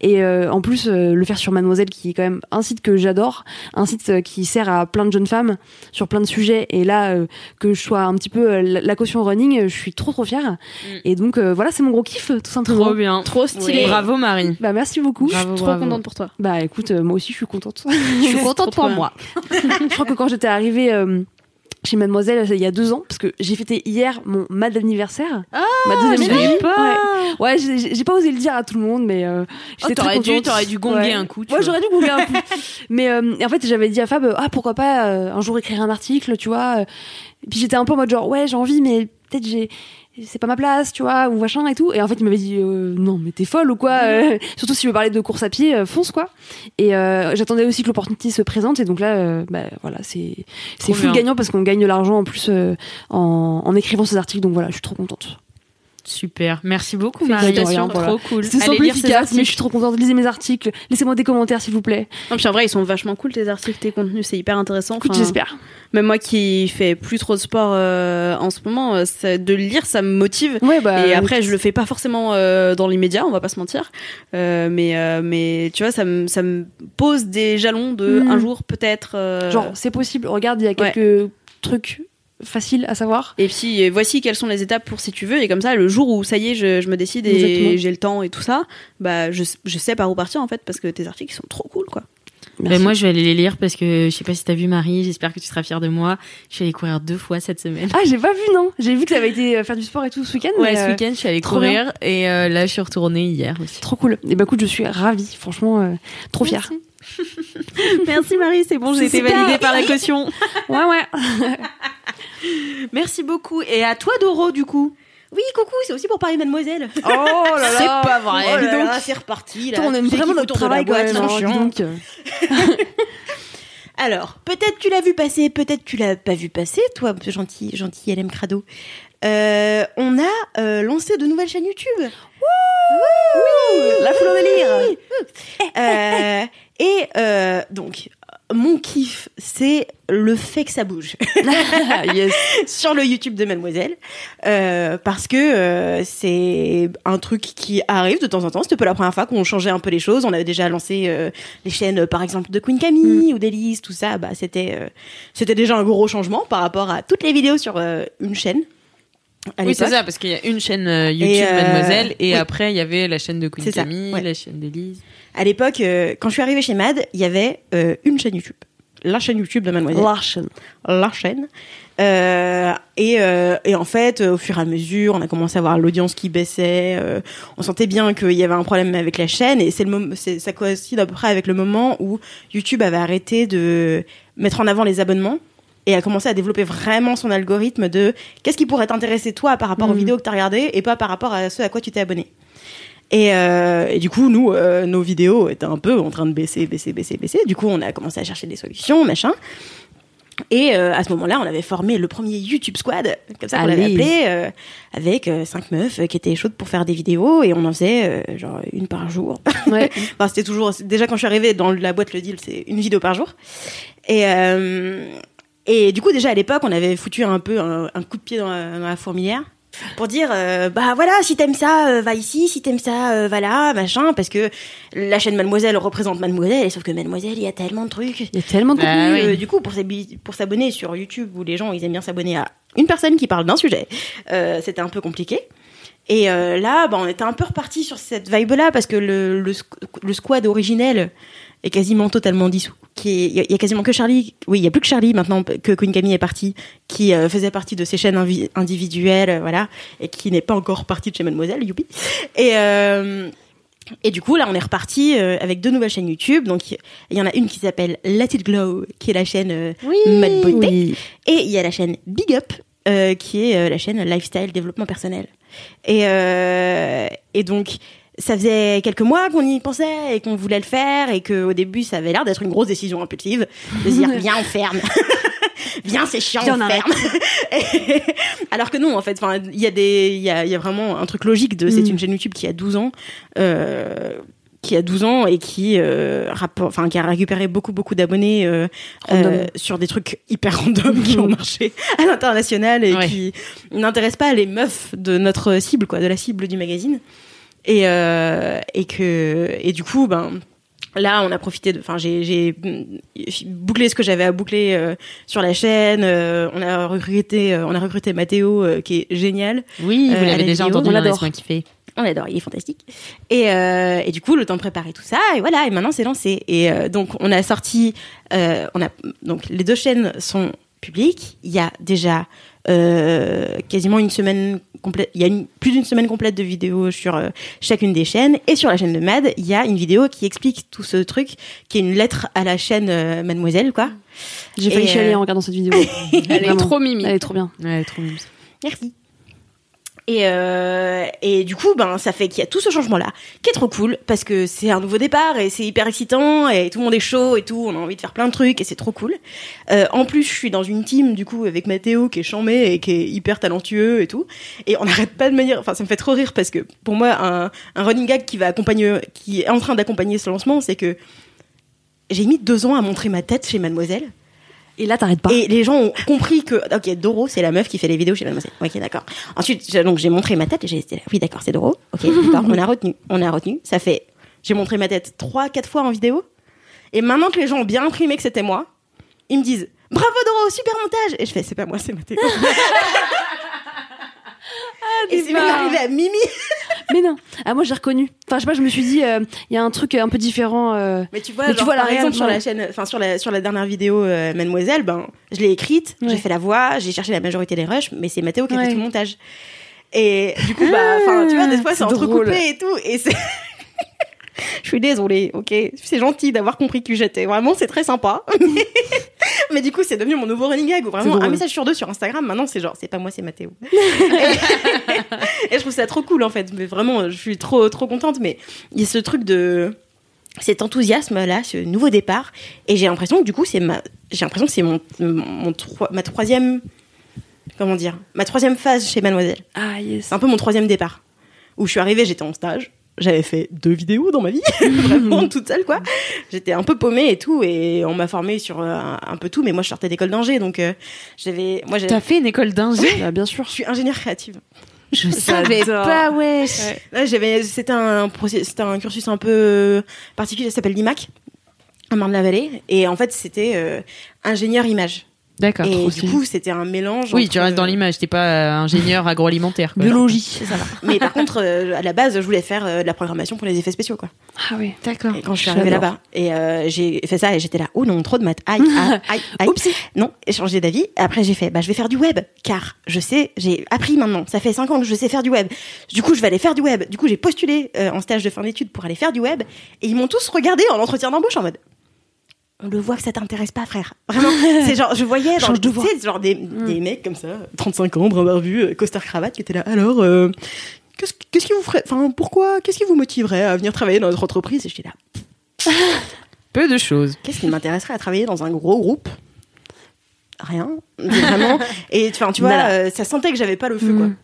Et euh, en plus, euh, le faire sur Mademoiselle, qui est quand même un site que j'adore, un site euh, qui sert à plein de jeunes femmes sur plein de sujets. Et là, euh, que je sois un petit peu euh, la caution running, je suis trop trop fière. Et donc euh, voilà, c'est mon gros kiff, tout simplement. Trop bien. Trop stylé. Bravo Marie. Bah merci beaucoup. Bravo, Trop bravo. contente pour toi. Bah écoute, euh, moi aussi je suis contente. Je suis contente pour moi. je crois que quand j'étais arrivée euh, chez Mademoiselle il y a deux ans, parce que j'ai fêté hier mon mal d'anniversaire. Ah, ma deuxième savais vie. pas. Ouais, ouais j'ai- pas osé le dire à tout le monde, mais euh, Oh, t'aurais dû- t'aurais dû gonguer un coup, tu Ouais, j'aurais dû gonguer un coup. mais euh, en fait, j'avais dit à Fab, ah pourquoi pas euh, un jour écrire un article, tu vois. Et puis j'étais un peu en mode genre, ouais, j'ai envie, mais peut-être j'ai c'est pas ma place, tu vois, ou machin et tout. Et en fait, il m'avait dit, euh, non, mais t'es folle ou quoi euh, Surtout si je veux parler de course à pied, euh, fonce quoi. Et j'attendais aussi que l'opportunité se présente. Et donc là, bah, voilà, c'est c'est bien. gagnant parce qu'on gagne de l'argent en plus en, en écrivant ces articles. Donc voilà, je suis trop contente. Super. Merci beaucoup Félicitations, Marie. voilà. Trop cool. Allez simple efficace, mais je suis trop contente. Lisez mes articles, laissez-moi des commentaires s'il vous plaît. Non, puis en vrai, ils sont vachement cool tes articles, tes contenus, c'est hyper intéressant. Enfin, j'espère. Même moi qui fais plus trop de sport euh, en ce moment, euh, ça- de le lire, ça me motive. Ouais, bah, et après, je le fais pas forcément euh, dans l'immédiat, on va pas se mentir. Euh, mais, mais tu vois, ça me, ça me pose des jalons de Mm. un jour peut-être. Genre, c'est possible. Regarde, il y a quelques trucs faciles à savoir. Et puis euh, voici quelles sont les étapes pour si tu veux. Et comme ça, le jour où ça y est, je, je me décide et j'ai le temps et tout ça, bah je, je sais par où partir en fait parce que tes articles sont trop cool quoi. Ben, moi, je vais aller les lire parce que je sais pas si t'as vu Marie. J'espère que tu seras fière de moi. Je suis allée courir deux fois cette semaine. Ah, j'ai pas vu, non. J'ai vu que t'avais été euh, faire du sport et tout ce week-end. Ouais, mais, ce euh, week-end, je suis allée courir et euh, là, je suis retournée hier aussi. Trop cool. Et bah, écoute, je suis ravie. Franchement, euh, trop fière. Merci Marie, c'est bon, j'ai été validée par la caution. Ouais, ouais. Merci beaucoup. Et à toi, Doro, du coup. Oui, coucou, c'est aussi pour parler de Mademoiselle. Oh là là. C'est pas vrai. Oh là donc. là, c'est reparti. Là. On aime vraiment notre autour de la travail boîte, c'est hein, donc. Alors, peut-être tu l'as vu passer, peut-être tu l'as pas vu passer, toi, gentil, gentil LM Crado. Euh, on a euh, lancé de nouvelles chaînes YouTube. La foule en délire. Euh, et euh, donc, mon kiff, c'est le fait que ça bouge yes. sur le YouTube de Mademoiselle, euh, parce que euh, c'est un truc qui arrive de temps en temps. C'était pas la première fois qu'on changeait un peu les choses. On avait déjà lancé euh, les chaînes, par exemple, de Queen Camille ou d'Elise, tout ça. Bah, c'était c'était déjà un gros changement par rapport à toutes les vidéos sur une chaîne. Oui, c'est ça, parce qu'il y a une chaîne YouTube Et, Mademoiselle, et oui. après, il y avait la chaîne de Queen ça, Camille, ouais. la chaîne d'Élise. À l'époque, euh, quand je suis arrivée chez Mad, il y avait euh, une chaîne YouTube. La chaîne YouTube de Mademoiselle. Larchen. la chaîne. Euh, et, et en fait, au fur et à mesure, on a commencé à voir l'audience qui baissait. on sentait bien qu'il y avait un problème avec la chaîne. Et c'est le moment, ça coïncide à peu près avec le moment où YouTube avait arrêté de mettre en avant les abonnements et a commencé à développer vraiment son algorithme de qu'est-ce qui pourrait t'intéresser toi par rapport aux vidéos que t'as regardées et pas par rapport à ce à quoi tu t'es abonné? Et, euh, et du coup, nous, euh, nos vidéos étaient un peu en train de baisser, baisser, baisser, baisser. Du coup, on a commencé à chercher des solutions, machin. Et euh, à ce moment-là, on avait formé le premier YouTube Squad, comme ça qu'on l'avait appelé, avec cinq meufs qui étaient chaudes pour faire des vidéos, et on en faisait genre une par jour. Ouais. enfin, c'était toujours déjà quand je suis arrivée dans la boîte le deal, c'est une vidéo par jour. Et et du coup, déjà à l'époque, on avait foutu un peu un, un coup de pied dans la, dans la fourmilière pour dire euh, bah voilà si t'aimes ça euh, va ici si t'aimes ça euh, va là machin parce que la chaîne Mademoiselle représente Mademoiselle et sauf que Mademoiselle il y a tellement de trucs Il y a tellement de Bah, contenu. oui. euh, du coup, pour s'abonner sur YouTube, où les gens ils aiment bien s'abonner à une personne qui parle d'un sujet, euh, c'était un peu compliqué. Et euh, là, bah, on était un peu reparti sur cette vibe-là parce que le, le, le squad originel est quasiment totalement dissous. Il y, a- il y a quasiment que Charlie, oui, il y a plus que Charlie maintenant que Queen Camille est partie, qui euh, faisait partie de ces chaînes individuelles, euh, voilà, et qui n'est pas encore partie de chez Mademoiselle, youpi. Et euh, et du coup, là, on est reparti euh, avec deux nouvelles chaînes YouTube. Donc, il y en a une qui s'appelle Let It Glow, qui est la chaîne euh, Mad Beauté. Et il y a la chaîne Big Up, euh, qui est la chaîne Lifestyle Développement Personnel. Et, et donc, ça faisait quelques mois qu'on y pensait et qu'on voulait le faire et qu'au début, ça avait l'air d'être une grosse décision impulsive. De dire, viens, on ferme. viens, c'est chiant, Viens, on ferme. Et- Alors que non, en fait, enfin, il y a des, il y a, il y a vraiment un truc logique de, c'est Mm. une chaîne YouTube qui a 12 ans, euh, qui a 12 ans et qui, euh, enfin, qui a récupéré beaucoup, beaucoup d'abonnés euh, euh, sur des trucs hyper random qui ont marché à l'international et Ouais. qui n'intéressent pas les meufs de notre cible, quoi, de la cible du magazine. Et, euh, et que, et du coup, ben, là, on a profité de, enfin, j'ai, bouclé ce que j'avais à boucler euh, sur la chaîne. euh, on a recruté, euh, on a recruté Mathéo, qui est génial. Oui, vous l'avez la déjà entendu on l'adore. On l'adore, il est fantastique. Et, et du coup, le temps de préparer tout ça, et voilà, et maintenant c'est lancé. Et donc, on a sorti, on a donc les deux chaînes sont publiques. Il y a déjà quasiment une semaine complète. Il y a une, plus d'une semaine complète de vidéos sur euh, chacune des chaînes. Et sur la chaîne de Mad, il y a une vidéo qui explique tout ce truc, qui est une lettre à la chaîne euh, Mademoiselle, quoi. J'ai failli chialer euh, en regardant cette vidéo. Elle est trop mimi. Elle est trop bien. Ouais, trop mignon. Merci. Et, euh, et du coup, ben, ça fait qu'il y a tout ce changement-là, qui est trop cool, parce que c'est un nouveau départ, et c'est hyper excitant, et tout le monde est chaud, et tout, on a envie de faire plein de trucs, et c'est trop cool. Euh, en plus, je suis dans une team, du coup, avec Mathéo, qui est chambé, et qui est hyper talentueux, et tout. Et on n'arrête pas de me dire, enfin, ça me fait trop rire, parce que pour moi, un, un running gag qui va accompagner, qui est en train d'accompagner ce lancement, c'est que j'ai mis deux ans à montrer ma tête chez Mademoiselle. Et là, t'arrêtes pas. Et les gens ont compris que, ok, Doro, c'est la meuf qui fait les vidéos chez Mademoiselle. Ok, d'accord. Ensuite, donc j'ai montré ma tête et j'ai là, oui, d'accord, c'est Doro. Ok, d'accord, on a retenu. On a retenu. Ça fait, j'ai montré ma tête trois, quatre fois en vidéo. Et maintenant que les gens ont bien imprimé que c'était moi, ils me disent, bravo Doro, super montage. Et je fais, c'est pas moi, c'est Mathéo. et c'est même arrivé à Mimi. Mais non. Ah, moi, j'ai reconnu. Enfin, je sais pas, je me suis dit, euh, il y a un truc un peu différent. euh, Mais tu vois, Mais tu genre, vois la par exemple, sur la chaîne, enfin, sur la, sur la dernière vidéo, euh, Mademoiselle, ben, je l'ai écrite, Ouais. j'ai fait la voix, j'ai cherché la majorité des rushs, mais c'est Mathéo qui a Ouais. fait tout le montage. Et du coup, bah, enfin, tu vois, des fois, c'est entrecoupé et tout, et c'est. Je suis désolée, ok? C'est gentil d'avoir compris qui j'étais. Vraiment, c'est très sympa. Mais du coup, c'est devenu mon nouveau running gag. C'est vraiment, un message sur deux sur Instagram, maintenant, c'est genre, c'est pas moi, c'est Mathéo. et, et je trouve ça trop cool, en fait. Mais vraiment, je suis trop, trop contente. Mais il y a ce truc de cet enthousiasme là, ce nouveau départ, et j'ai l'impression que du coup c'est ma, j'ai l'impression que c'est mon, mon troi- ma troisième, comment dire, ma troisième phase chez Mademoiselle. Ah, yes. C'est un peu mon troisième départ où je suis arrivée, j'étais en stage, j'avais fait deux vidéos dans ma vie, vraiment toute seule quoi. J'étais un peu paumée et tout, et on m'a formée sur euh, un, un peu tout, mais moi je sortais d'école d'ingé, donc euh, j'avais, moi T'as fait une école d'ingé Bah, bien sûr. je suis ingénieure créative. Je savais pas, ouais. Là, j'avais, c'était un, c'était un cursus un peu particulier, ça s'appelle l'IMAC, à Marne-la-Vallée, et en fait c'était euh, ingénieur image. D'accord. Et du coup, c'était un mélange. oui, entre- tu restes dans l'image, t'es pas euh, ingénieur agroalimentaire. quoi. Biologie. Mais par contre, euh, à la base, je voulais faire euh, de la programmation pour les effets spéciaux, quoi. Ah oui. D'accord. Et quand je suis arrivée là-bas, et euh, j'ai fait ça, et j'étais là, oh non, trop de maths, aïe, aïe, aïe, aïe. Oupsie. Non, et changé d'avis. Après, j'ai fait, bah, je vais faire du web, car je sais, j'ai appris maintenant. Ça fait cinq ans que je sais faire du web. Du coup, je vais aller faire du web. Du coup, j'ai postulé euh, en stage de fin d'études pour aller faire du web, et ils m'ont tous regardé en entretien d'embauche en mode. On le voit que ça t'intéresse pas, frère. Vraiment, c'est genre, je voyais de sais, genre des, des mecs comme ça, 35 ans, brun barbu, euh, costard cravate, qui étaient là. Alors, euh, qu'est-ce qu'est-ce qui vous ferait, enfin, pourquoi, qu'est-ce qui vous motiverait à venir travailler dans notre entreprise? Et j'étais là. Peu de choses. Qu'est-ce qui m'intéresserait à travailler dans un gros groupe? Rien. Vraiment. Et enfin, tu vois, euh, ça sentait que j'avais pas le feu, quoi. Mm.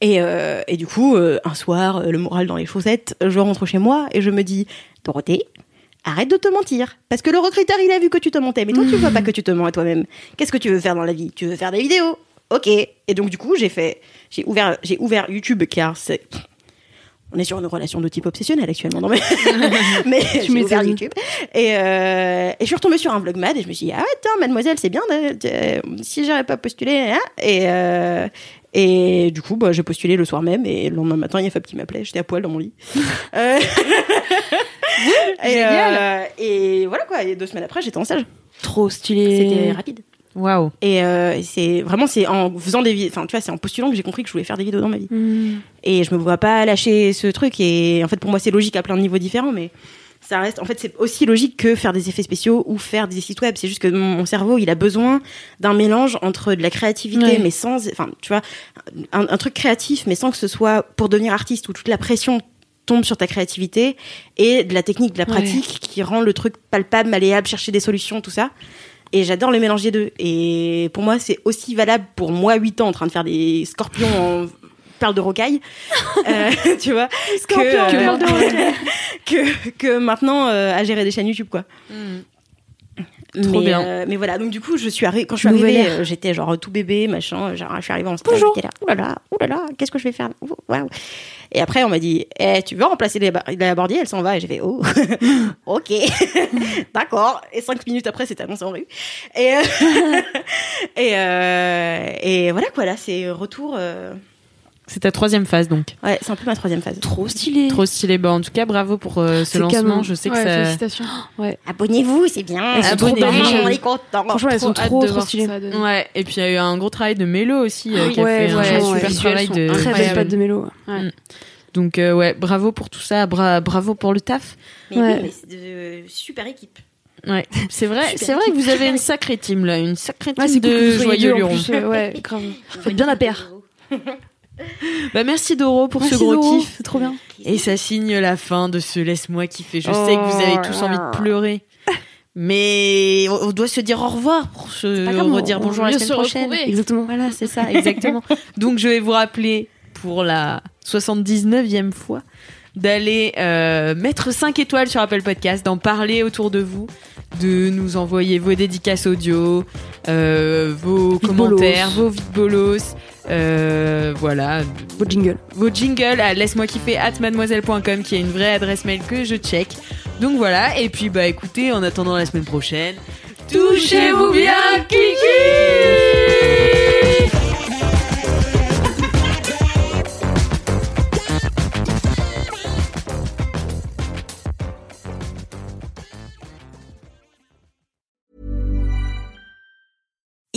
Et, euh, et du coup, euh, un soir, le moral dans les chaussettes, je rentre chez moi et je me dis, Dorothée, arrête de te mentir. Parce que le recruteur, il a vu que tu te mentais. Mais toi, tu vois pas que tu te mens à toi-même. Qu'est-ce que tu veux faire dans la vie? Tu veux faire des vidéos Ok. Et donc, du coup, j'ai fait, j'ai ouvert, j'ai ouvert YouTube car c'est, on est sur une relation de type obsessionnel actuellement, non mais, mais j'ai ouvert. YouTube et, euh, et je suis retombée sur un vlogmad et je me suis dit ah attends mademoiselle c'est bien de, de- si j'avais pas postulé hein et euh, et du coup bah, j'ai postulé le soir même et le lendemain matin il y a Fab qui m'appelait j'étais à poil dans mon lit Euh, et, euh, et voilà quoi et deux semaines après j'étais en stage Trop stylé. c'était rapide Waouh. et euh, c'est vraiment c'est en faisant des vidéos enfin tu vois c'est en postulant que j'ai compris que je voulais faire des vidéos dans ma vie Mm. et je me vois pas lâcher ce truc et en fait pour moi c'est logique à plein de niveaux différents mais ça reste en fait c'est aussi logique que faire des effets spéciaux ou faire des sites web c'est juste que mon cerveau il a besoin d'un mélange entre de la créativité Ouais. mais sans enfin tu vois un, un truc créatif mais sans que ce soit pour devenir artiste où toute la pression tombe sur ta créativité et de la technique de la Ouais. pratique qui rend le truc palpable malléable chercher des solutions tout ça et j'adore le mélange des deux. Et pour moi, c'est aussi valable pour moi, 8 ans, en train de faire des scorpions en perles de rocaille. Euh, tu vois que, euh, que, que maintenant, euh, à gérer des chaînes YouTube, quoi. Trop mais, bien. euh, mais voilà, donc du coup, je suis arrivée, quand je suis Nouvelle arrivée, euh, j'étais genre tout bébé, machin, genre, je suis arrivée en stage, Bonjour. j'étais là, oulala, oulala, qu'est-ce que je vais faire? Waouh. Et après, on m'a dit, eh, tu veux remplacer la Bordier Elle s'en va. Et j'ai fait, oh, ok, d'accord. Et cinq minutes après, c'était annoncé en rue. Et, euh, et, euh, et voilà quoi, là, c'est retour. C'est ta troisième phase donc. Ouais, c'est un peu ma troisième phase. Trop stylé. Trop stylé. Bah, en tout cas, bravo pour euh, ce C'est lancement. canon. Je sais que Ouais, ça. félicitations. Ouais. Abonnez-vous, c'est bien. Elles sont trop. On est content. Franchement, elles sont Trop trop, de trop voir stylées. Ouais, et puis il y a eu un gros travail de Mélo aussi, euh, Oui. qui a Ouais, fait un super ouais. travail de. Très belle patte de mélo. Donc euh, ouais, bravo pour tout ça, bra- bravo pour le taf. Mais Ouais. oui, mais c'est de super équipe. Ouais, c'est vrai, c'est vrai que vous avez une sacrée team là, une sacrée team Ouais, de joyeux lurons. Ouais, grave. Faites bien la paire. Bah merci Doro pour ce gros Doro, kiff. C'est trop bien. Et ça signe la fin de ce laisse-moi kiffer. Je sais que vous avez tous envie de pleurer. Mais on doit se dire au revoir pour se grave, redire on bonjour la semaine se prochaine. retrouver. Exactement. Voilà, c'est ça, exactement. Donc je vais vous rappeler pour la 79e fois d'aller euh, mettre 5 étoiles sur Apple Podcast, d'en parler autour de vous, de nous envoyer vos dédicaces audio, euh, vos commentaires, vos vides bolos, euh, voilà, Beau jingle. vos jingles à laisse-moi kiffer at mademoiselle.com qui est une vraie adresse mail que je check. Donc voilà, et puis bah écoutez, en attendant la semaine prochaine, touchez-vous bien, Kiki